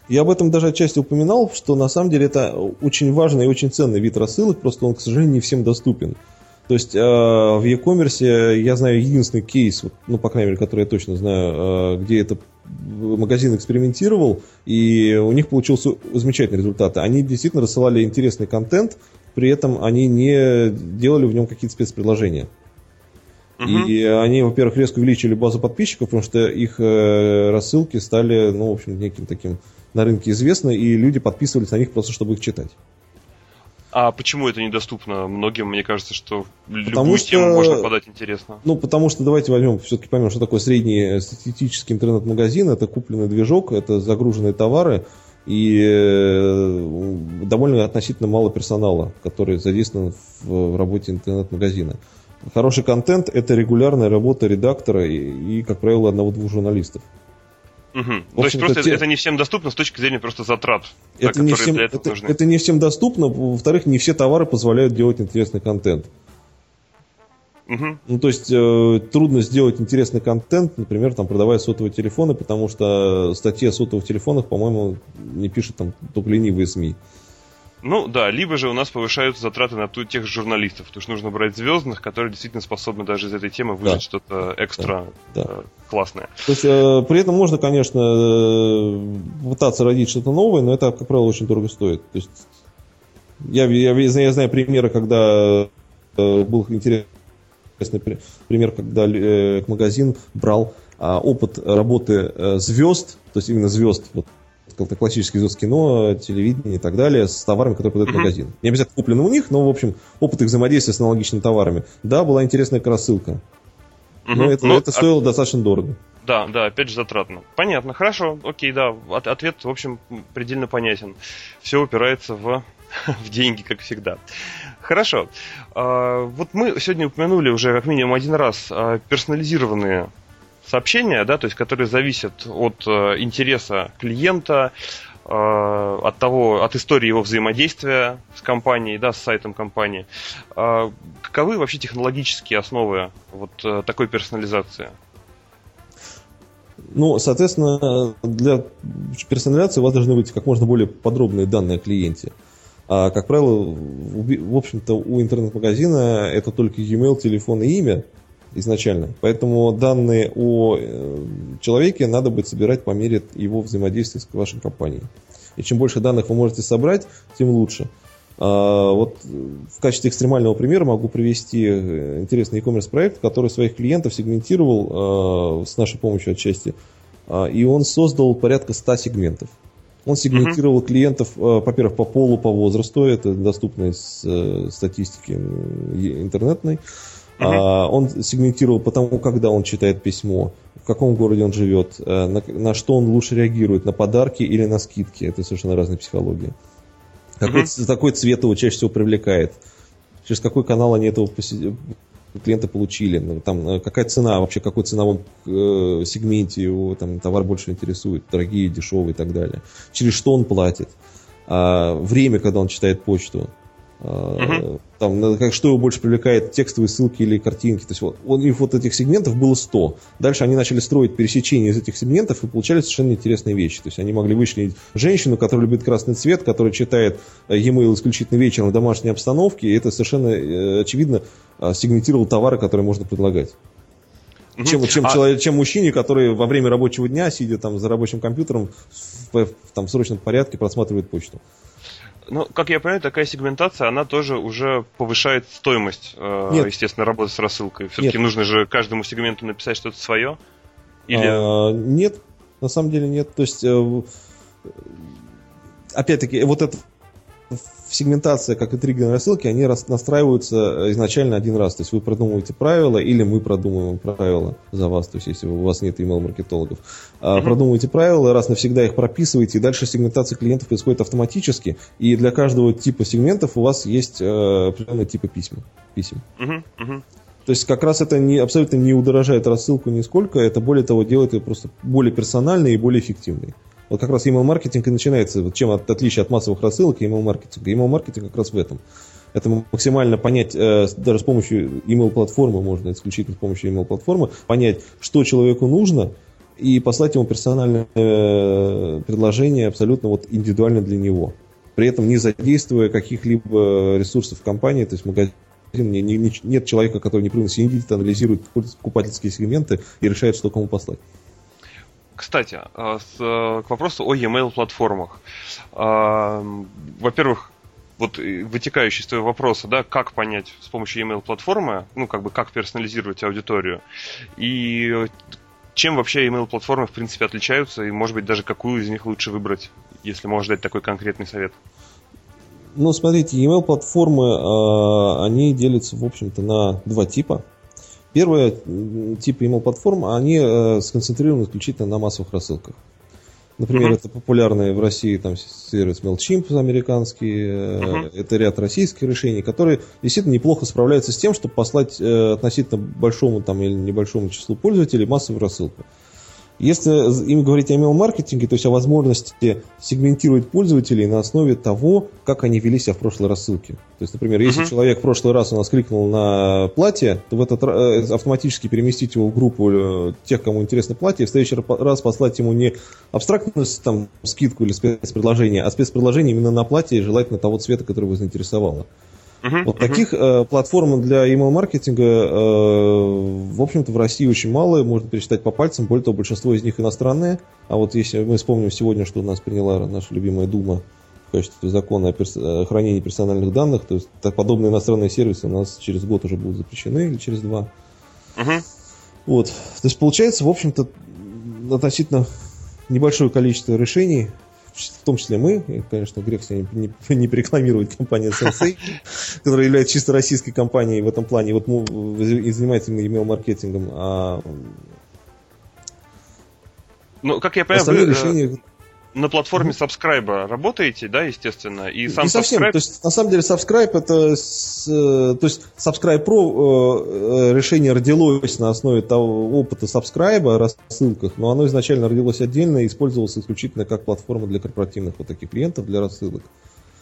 Я об этом даже отчасти упоминал, что на самом деле это очень важный и очень ценный вид рассылок, просто он, к сожалению, не всем доступен. То есть э, в e-commerce я знаю единственный кейс, ну, по крайней мере, который я точно знаю, э, где это магазин экспериментировал, и у них получился замечательный результат. Они действительно рассылали интересный контент, при этом они не делали в нем какие-то спецпредложения. Uh-huh. И они, во-первых, резко увеличили базу подписчиков, потому что их э, рассылки стали, ну, в общем, неким таким на рынке известны, и люди подписывались на них просто, чтобы их читать. А почему это недоступно многим? Мне кажется, что потому любую что, тему можно подать интересно. Ну, потому что давайте возьмем, все-таки поймем, что такое средний статистический интернет-магазин. Это купленный движок, это загруженные товары и э, довольно относительно мало персонала, который задействован в работе интернет-магазина. Хороший контент – это регулярная работа редактора и, и как правило, одного-двух журналистов. Угу. То есть просто те... это не всем доступно с точки зрения просто затрат, это, да, не всем, для этого это, нужны. это не всем доступно. Во-вторых, не все товары позволяют делать интересный контент. Угу. Ну, то есть э, трудно сделать интересный контент, например, там продавая сотовые телефоны, потому что статьи о сотовых телефонах, по-моему, не пишут там только ленивые СМИ. Ну да, либо же у нас повышаются затраты на тех журналистов, потому что нужно брать звездных, которые действительно способны даже из этой темы выжать да. что-то экстра да. Э, классное. То есть э, при этом можно, конечно, э, пытаться родить что-то новое, но это, как правило, очень дорого стоит. То есть я, я, я знаю примеры, когда э, был интересный пример, когда э, магазин брал э, опыт работы э, звезд, то есть именно звезд, вот как-то классический звезд кино, телевидение и так далее, с товарами, которые продает mm-hmm. магазин. Не обязательно куплены у них, но, в общем, опыт их взаимодействия с аналогичными товарами. Да, была интересная рассылка. Mm-hmm. Но это, ну, это стоило а... достаточно дорого. Да, да, опять же затратно. Понятно, хорошо, окей, да. От, ответ, в общем, предельно понятен. Все упирается в, в деньги, как всегда. Хорошо. А, вот мы сегодня упомянули уже как минимум один раз а, персонализированные сообщения, да, то есть которые зависят от э, интереса клиента, э, от того, от истории его взаимодействия с компанией, да, с сайтом компании. Э, каковы вообще технологические основы вот такой персонализации? Ну, соответственно, для персонализации у вас должны быть как можно более подробные данные о клиенте. А, как правило, в общем-то, у интернет-магазина это только e-mail, телефон и имя изначально. Поэтому данные о э, человеке надо будет собирать по мере его взаимодействия с вашей компанией. И чем больше данных вы можете собрать, тем лучше. А, вот в качестве экстремального примера могу привести э, интересный e-commerce проект, который своих клиентов сегментировал а, с нашей помощью отчасти. А, и он создал порядка 100 сегментов. Он сегментировал uh-huh. клиентов, во-первых, по полу, по возрасту, это доступно из э, статистики интернетной. Uh-huh. Он сегментировал по тому, когда он читает письмо, в каком городе он живет, э, на, на что он лучше реагирует, на подарки или на скидки. Это совершенно разная психология. Какой, mm-hmm. какой цвет его чаще всего привлекает? Через какой канал они этого клиента получили? Ну, там, э, какая цена, вообще какой ценовом э, сегменте его там, товар больше интересует? Дорогие, дешевые и так далее. Через что он платит? А, время, когда он читает почту. Там, как, что его больше привлекает, текстовые ссылки или картинки. То есть вот, у них вот этих сегментов было 100. Дальше они начали строить пересечение из этих сегментов и получали совершенно интересные вещи. То есть они могли вычленить женщину, которая любит красный цвет, которая читает э, e-mail исключительно вечером в домашней обстановке, и это совершенно э, очевидно а, сегментировал товары, которые можно предлагать. Чем, чем, а... человек, чем мужчине, который во время рабочего дня, сидя там за рабочим компьютером, в, в, там, в срочном порядке просматривает почту. Ну, как я понимаю, такая сегментация, она тоже уже повышает стоимость, э, Нет. естественно, работы с рассылкой. Все-таки нужно же каждому сегменту написать что-то свое? Или... А, нет, на самом деле нет. То есть, э, опять-таки, вот это сегментация, как и триггерные рассылки, они настраиваются изначально один раз. То есть вы продумываете правила, или мы продумываем правила за вас, то есть если у вас нет email-маркетологов. Mm-hmm. Продумываете правила, раз навсегда их прописываете, и дальше сегментация клиентов происходит автоматически, и для каждого типа сегментов у вас есть э, определенные типы письма, писем. Mm-hmm. Mm-hmm. То есть как раз это не, абсолютно не удорожает рассылку нисколько, это более того делает ее просто более персональной и более эффективной. Вот как раз email-маркетинг и начинается, вот чем от, отличие от массовых рассылок и email-маркетинга. Email-маркетинг как раз в этом. Это максимально понять, э, даже с помощью email-платформы, можно исключительно с помощью email-платформы, понять, что человеку нужно, и послать ему персональное э, предложение абсолютно вот индивидуально для него. При этом не задействуя каких-либо ресурсов компании, то есть магазин не, не, нет человека, который непрерывно сидит, анализирует покупательские сегменты и решает, что кому послать. Кстати, э, с, э, к вопросу о e-mail платформах. Э, во-первых, вот вытекающий из твоего вопроса, да, как понять с помощью email платформы, ну, как бы как персонализировать аудиторию, и чем вообще email платформы в принципе отличаются, и может быть даже какую из них лучше выбрать, если можно дать такой конкретный совет. Ну, смотрите, email платформы, они делятся, в общем-то, на два типа. Первые типы email-платформ, они э, сконцентрированы исключительно на массовых рассылках. Например, uh-huh. это популярный в России там, сервис MailChimp американский, uh-huh. это ряд российских решений, которые действительно неплохо справляются с тем, чтобы послать э, относительно большому там, или небольшому числу пользователей массовую рассылку. Если им говорить о email-маркетинге, то есть о возможности сегментировать пользователей на основе того, как они вели себя в прошлой рассылке. То есть, например, если uh-huh. человек в прошлый раз у нас кликнул на платье, то в этот раз э, автоматически переместить его в группу э, тех, кому интересно платье, и в следующий раз послать ему не абстрактную там, скидку или спецпредложение, а спецпредложение именно на платье, желательно того цвета, который его заинтересовало. Uh-huh, вот uh-huh. таких э, платформ для email-маркетинга, э, в общем-то, в России очень мало, можно пересчитать по пальцам, более того, большинство из них иностранные. А вот если мы вспомним сегодня, что у нас приняла наша любимая Дума в качестве закона о перс- э, хранении персональных данных, то есть так, подобные иностранные сервисы у нас через год уже будут запрещены или через два. Uh-huh. Вот. То есть получается, в общем-то, относительно небольшое количество решений в том числе мы, и, конечно, грех себя не, не, не порекламировать компанию Sensei, которая является чисто российской компанией в этом плане, вот мы и занимается именно email-маркетингом, а ну, как я понимаю, вы, э, решения на платформе Subscribe работаете, да, естественно, и сам не совсем. Subscribe... То есть, на самом деле, Subscribe это, с, э, то есть, Subscribe Pro э, э, решение родилось на основе того опыта Subscribe о рассылках, но оно изначально родилось отдельно и использовалось исключительно как платформа для корпоративных вот таких клиентов для рассылок.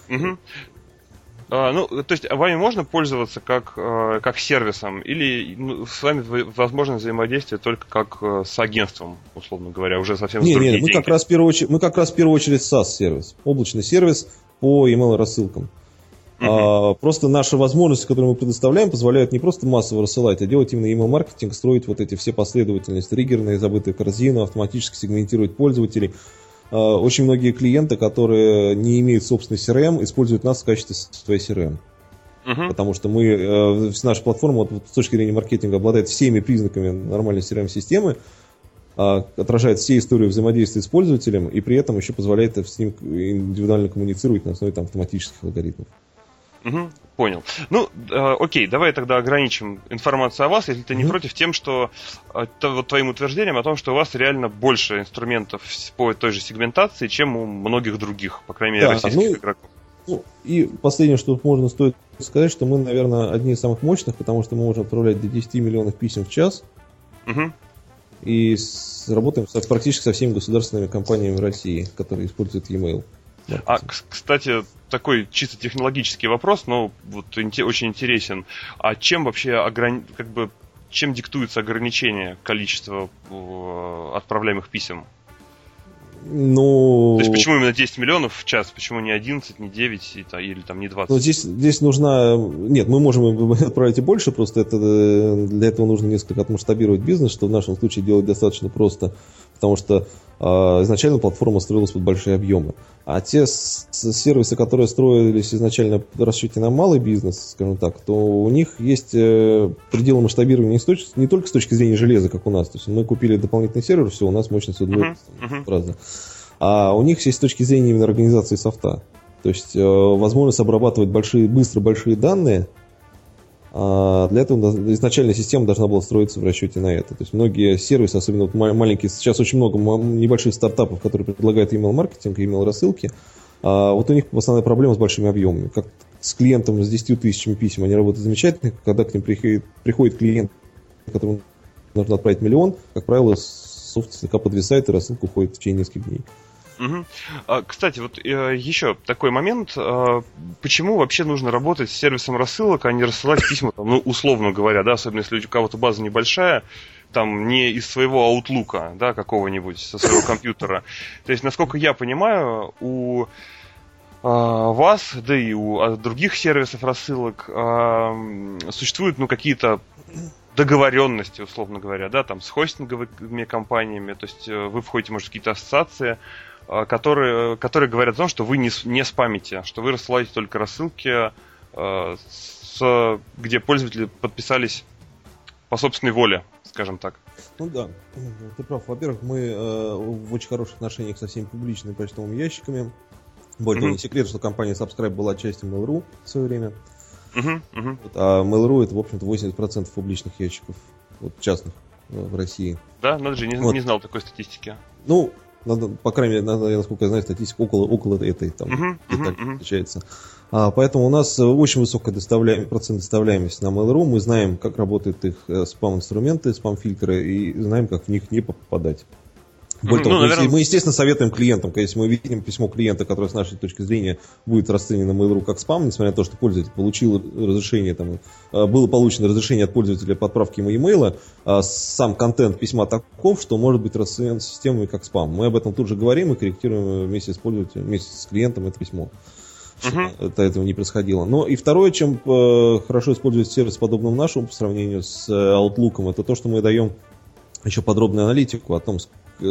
Угу. А, ну, то есть вами можно пользоваться как, э, как сервисом, или ну, с вами возможно взаимодействие только как э, с агентством, условно говоря, уже совсем не, с не, мы как раз в первую очередь, мы как раз в первую очередь SaaS-сервис, облачный сервис по email рассылкам. Uh-huh. А, просто наши возможности, которые мы предоставляем, позволяют не просто массово рассылать, а делать именно email-маркетинг, строить вот эти все последовательности, триггерные, забытые корзины, автоматически сегментировать пользователей. Очень многие клиенты, которые не имеют собственной CRM, используют нас в качестве своей CRM. Uh-huh. Потому что мы, э, наша платформа вот, с точки зрения маркетинга обладает всеми признаками нормальной CRM-системы, э, отражает все истории взаимодействия с пользователем и при этом еще позволяет с ним индивидуально коммуницировать на основе там, автоматических алгоритмов. Угу, понял. Ну, э, окей, давай тогда ограничим информацию о вас, если ты не угу. против тем, что э, то, вот твоим утверждением о том, что у вас реально больше инструментов по той же сегментации, чем у многих других, по крайней мере, да, российских ну, игроков. Ну, и последнее, что можно стоит сказать, что мы, наверное, одни из самых мощных, потому что мы можем отправлять до 10 миллионов писем в час. Угу. И с, работаем со, практически со всеми государственными компаниями России, которые используют e-mail. А, кстати, такой чисто технологический вопрос, но вот очень интересен. А чем вообще ограни... как бы чем диктуется ограничение количества э, отправляемых писем? Ну... То есть почему именно 10 миллионов в час? Почему не 11, не 9 или там не 20? Ну, здесь, здесь нужна... Нет, мы можем отправить и больше, просто это, э, для этого нужно несколько отмасштабировать бизнес, что в нашем случае делать достаточно просто, потому что э, изначально платформа строилась под большие объемы. А те сервисы, которые строились изначально в расчете на малый бизнес, скажем так, то у них есть э, пределы масштабирования не только с точки зрения железа, как у нас. То есть мы купили дополнительный сервер, все, у нас мощность удвоилась uh-huh. uh-huh. А у них есть с точки зрения именно организации софта. То есть э, возможность обрабатывать большие, быстро большие данные – а для этого изначально система должна была строиться в расчете на это. То есть многие сервисы, особенно вот маленькие, сейчас очень много небольших стартапов, которые предлагают email-маркетинг email-рассылки, а вот у них основная проблема с большими объемами. Как с клиентом с 10 тысячами писем они работают замечательно, когда к ним приходит, приходит клиент, которому нужно отправить миллион, как правило, софт слегка подвисает и рассылка уходит в течение нескольких дней. Угу. А, кстати, вот э, еще такой момент. Э, почему вообще нужно работать с сервисом рассылок, а не рассылать письма, там, ну, условно говоря, да, особенно если у кого-то база небольшая, там не из своего аутлука, да, какого-нибудь, со своего компьютера. То есть, насколько я понимаю, у а, вас, да и у а, других сервисов рассылок существуют, ну, какие-то договоренности, условно говоря, да, там с хостинговыми компаниями, то есть э, вы входите, может, в какие-то ассоциации, которые, которые говорят о том, что вы не, не спамите, что вы рассылаете только рассылки, э, с, где пользователи подписались по собственной воле, скажем так. Ну да, ты прав. Во-первых, мы э, в очень хороших отношениях со всеми публичными почтовыми ящиками. Более mm-hmm. не секрет, что компания Subscribe была частью Mail.ru в свое время. Uh-huh, uh-huh. Вот, а Mail.ru это, в общем-то, 80% публичных ящиков, вот, частных э, в России. Да, надо же, не, вот. не знал такой статистики. Ну, надо, по крайней мере, надо, насколько я знаю, статистика около, около этой там uh-huh, uh-huh, отличается. А, поэтому у нас очень высокая доставляем, процент доставляемости на Mail.ru. Мы знаем, как работают их э, спам-инструменты, спам-фильтры, и знаем, как в них не попадать. Более того, ну, наверное... мы, естественно, советуем клиентам, если мы видим письмо клиента, которое с нашей точки зрения будет расценено Mail.ru как спам, несмотря на то, что пользователь получил разрешение, там, э, было получено разрешение от пользователя по отправке ему имейла, а сам контент письма таков, что может быть расценен системой как спам. Мы об этом тут же говорим и корректируем вместе с пользователем, вместе с клиентом это письмо. Uh-huh. Это этого не происходило. Но и второе, чем э, хорошо использовать сервис подобным нашему по сравнению с э, Outlook, это то, что мы даем еще подробную аналитику о том,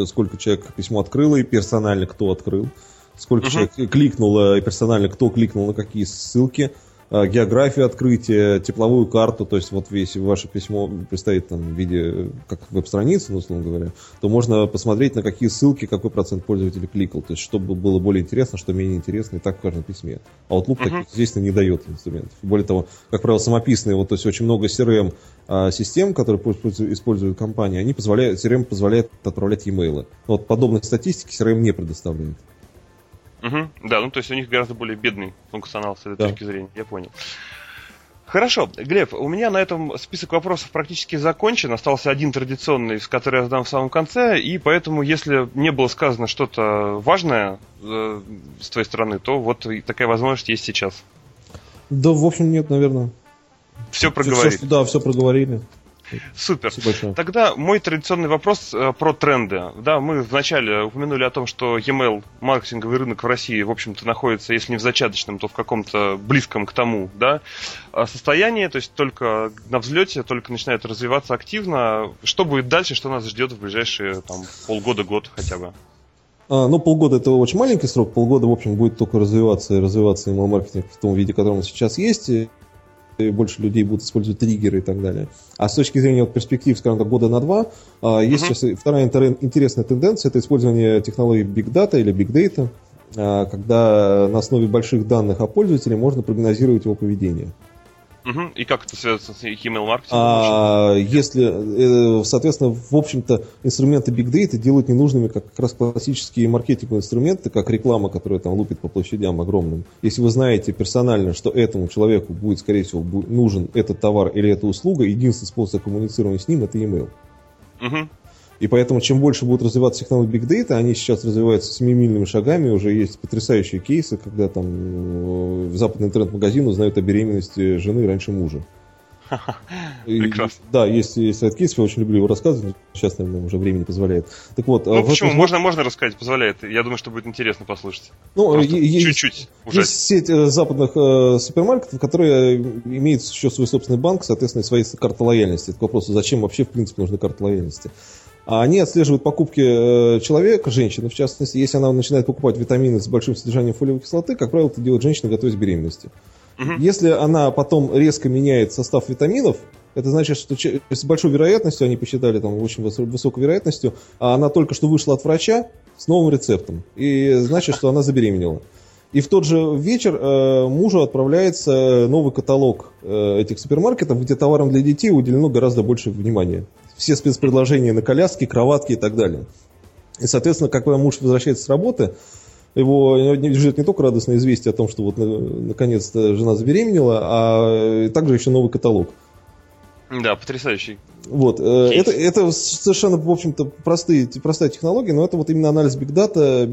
сколько человек письмо открыло и персонально кто открыл, сколько uh-huh. человек кликнуло и персонально кто кликнул на какие ссылки, э, географию открытия, тепловую карту, то есть вот весь ваше письмо представить там в виде как веб-страницы, ну, условно говоря, то можно посмотреть, на какие ссылки какой процент пользователей кликал, то есть чтобы было более интересно, что менее интересно, и так в каждом письме. А Outlook uh-huh. таких, естественно, не дает инструментов. Более того, как правило, самописные, вот, то есть очень много CRM а, систем, которые используют компании, они позволяют, CRM позволяет отправлять e-mail. Вот подобной статистики CRM не предоставляет. Угу, да, ну то есть у них гораздо более бедный функционал с этой да. точки зрения, я понял. Хорошо, Глеб, у меня на этом список вопросов практически закончен. Остался один традиционный, который я задам в самом конце, и поэтому, если не было сказано что-то важное э, с твоей стороны, то вот такая возможность есть сейчас. Да, в общем, нет, наверное. Все проговорили. Все, да, все проговорили. Супер. Тогда мой традиционный вопрос э, про тренды. Да, мы вначале упомянули о том, что e-mail маркетинговый рынок в России, в общем-то, находится, если не в зачаточном, то в каком-то близком к тому, да, а состоянии, то есть только на взлете, только начинает развиваться активно. Что будет дальше, что нас ждет в ближайшие там полгода-год хотя бы? А, ну, полгода это очень маленький срок. Полгода, в общем, будет только развиваться и развиваться email-маркетинг в том виде, в котором он сейчас есть. Больше людей будут использовать триггеры и так далее. А с точки зрения вот, перспектив, скажем так, года на два, а, есть uh-huh. сейчас вторая интересная тенденция, это использование технологий Big Data или Big Data, а, когда на основе больших данных о пользователе можно прогнозировать его поведение. Угу. И как это связано с email маркетингом? А, если, э, соответственно, в общем-то, инструменты Big Data делают ненужными как, как раз классические маркетинговые инструменты, как реклама, которая там лупит по площадям огромным. Если вы знаете персонально, что этому человеку будет, скорее всего, нужен этот товар или эта услуга, единственный способ коммуницирования с ним это email. Угу. И поэтому, чем больше будут развиваться технологии Big Data, они сейчас развиваются семимильными шагами, уже есть потрясающие кейсы, когда там э, в западный интернет-магазин узнают о беременности жены раньше мужа. Прекрасно. да, есть, есть этот кейс, я очень люблю его рассказывать, сейчас, наверное, уже времени позволяет. Так вот, ну, почему? Этом... Можно, можно рассказать, позволяет. Я думаю, что будет интересно послушать. Ну, есть, чуть-чуть. Есть сеть э, западных э, супермаркетов, которые имеют еще свой собственный банк, соответственно, свои карты лояльности. Это к вопросу, зачем вообще, в принципе, нужны карты лояльности. А они отслеживают покупки э, человека, женщины, в частности, если она начинает покупать витамины с большим содержанием фолиевой кислоты, как правило, это делает женщина, готовясь к беременности. Угу. Если она потом резко меняет состав витаминов, это значит, что с большой вероятностью, они посчитали там очень высокой вероятностью, а она только что вышла от врача с новым рецептом. И значит, что она забеременела. И в тот же вечер э, мужу отправляется новый каталог э, этих супермаркетов, где товарам для детей уделено гораздо больше внимания все спецпредложения на коляски, кроватки и так далее. И, соответственно, когда муж возвращается с работы, его ждет не только радостное известие о том, что вот наконец-то жена забеременела, а также еще новый каталог. Да, потрясающий. Вот. Э, это, это совершенно, в общем-то, простые, простая технология, но это вот именно анализ Data,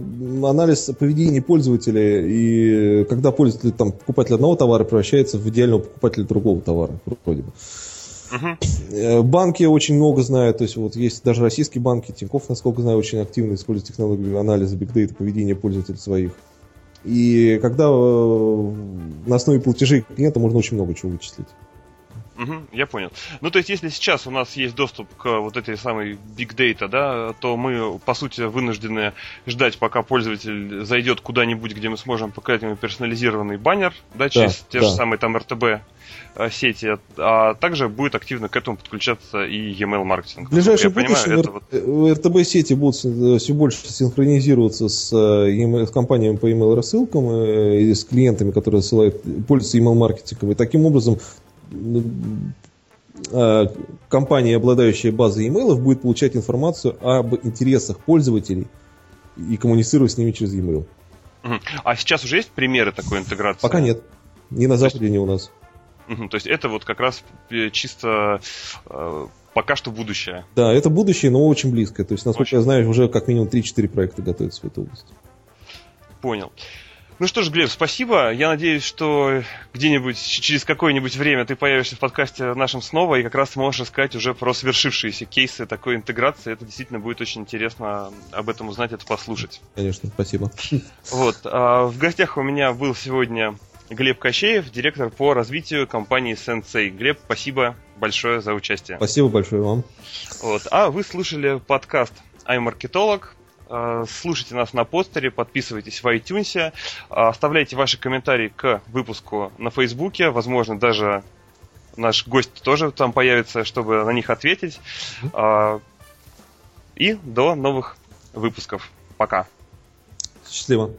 анализ поведения пользователя, и когда пользователь, там, покупатель одного товара превращается в идеального покупателя другого товара, вроде бы. Угу. Банки очень много знают, то есть вот есть даже российские банки, Тинькофф, насколько знаю, очень активно используют технологию анализа Data поведения пользователей своих. И когда э, на основе платежей клиента можно очень много чего вычислить. Угу, я понял. Ну, то есть, если сейчас у нас есть доступ к вот этой самой big data, да, то мы, по сути, вынуждены ждать, пока пользователь зайдет куда-нибудь, где мы сможем показать ему персонализированный баннер, да, через да, те да. же самые там РТБ сети, а также будет активно к этому подключаться и e-mail маркетинг. В ближайшем будущем вот... РТБ сети будут все больше синхронизироваться с, e с компаниями по email рассылкам э, и с клиентами, которые ссылают, пользуются email маркетингом. И таким образом компания, обладающая базой имейлов, будет получать информацию об интересах пользователей и коммуницировать с ними через e-mail. А сейчас уже есть примеры такой интеграции? Пока нет. Ни на Западе, ни у нас. То есть это вот как раз э, чисто э, пока что будущее. Да, это будущее, но очень близкое. То есть, насколько очень. я знаю, уже как минимум 3-4 проекта готовятся в этой области. Понял. Ну что ж, Глеб, спасибо. Я надеюсь, что где-нибудь через какое-нибудь время ты появишься в подкасте нашем снова и как раз сможешь рассказать уже про свершившиеся кейсы такой интеграции. Это действительно будет очень интересно об этом узнать, это послушать. Конечно, спасибо. Вот. А в гостях у меня был сегодня Глеб Кощеев, директор по развитию компании Sensei. Глеб, спасибо большое за участие. Спасибо большое вам. Вот. А вы слушали подкаст iMarketolog. А, слушайте нас на постере, подписывайтесь в iTunes, а, оставляйте ваши комментарии к выпуску на Фейсбуке, возможно, даже наш гость тоже там появится, чтобы на них ответить. А, и до новых выпусков. Пока. Счастливо.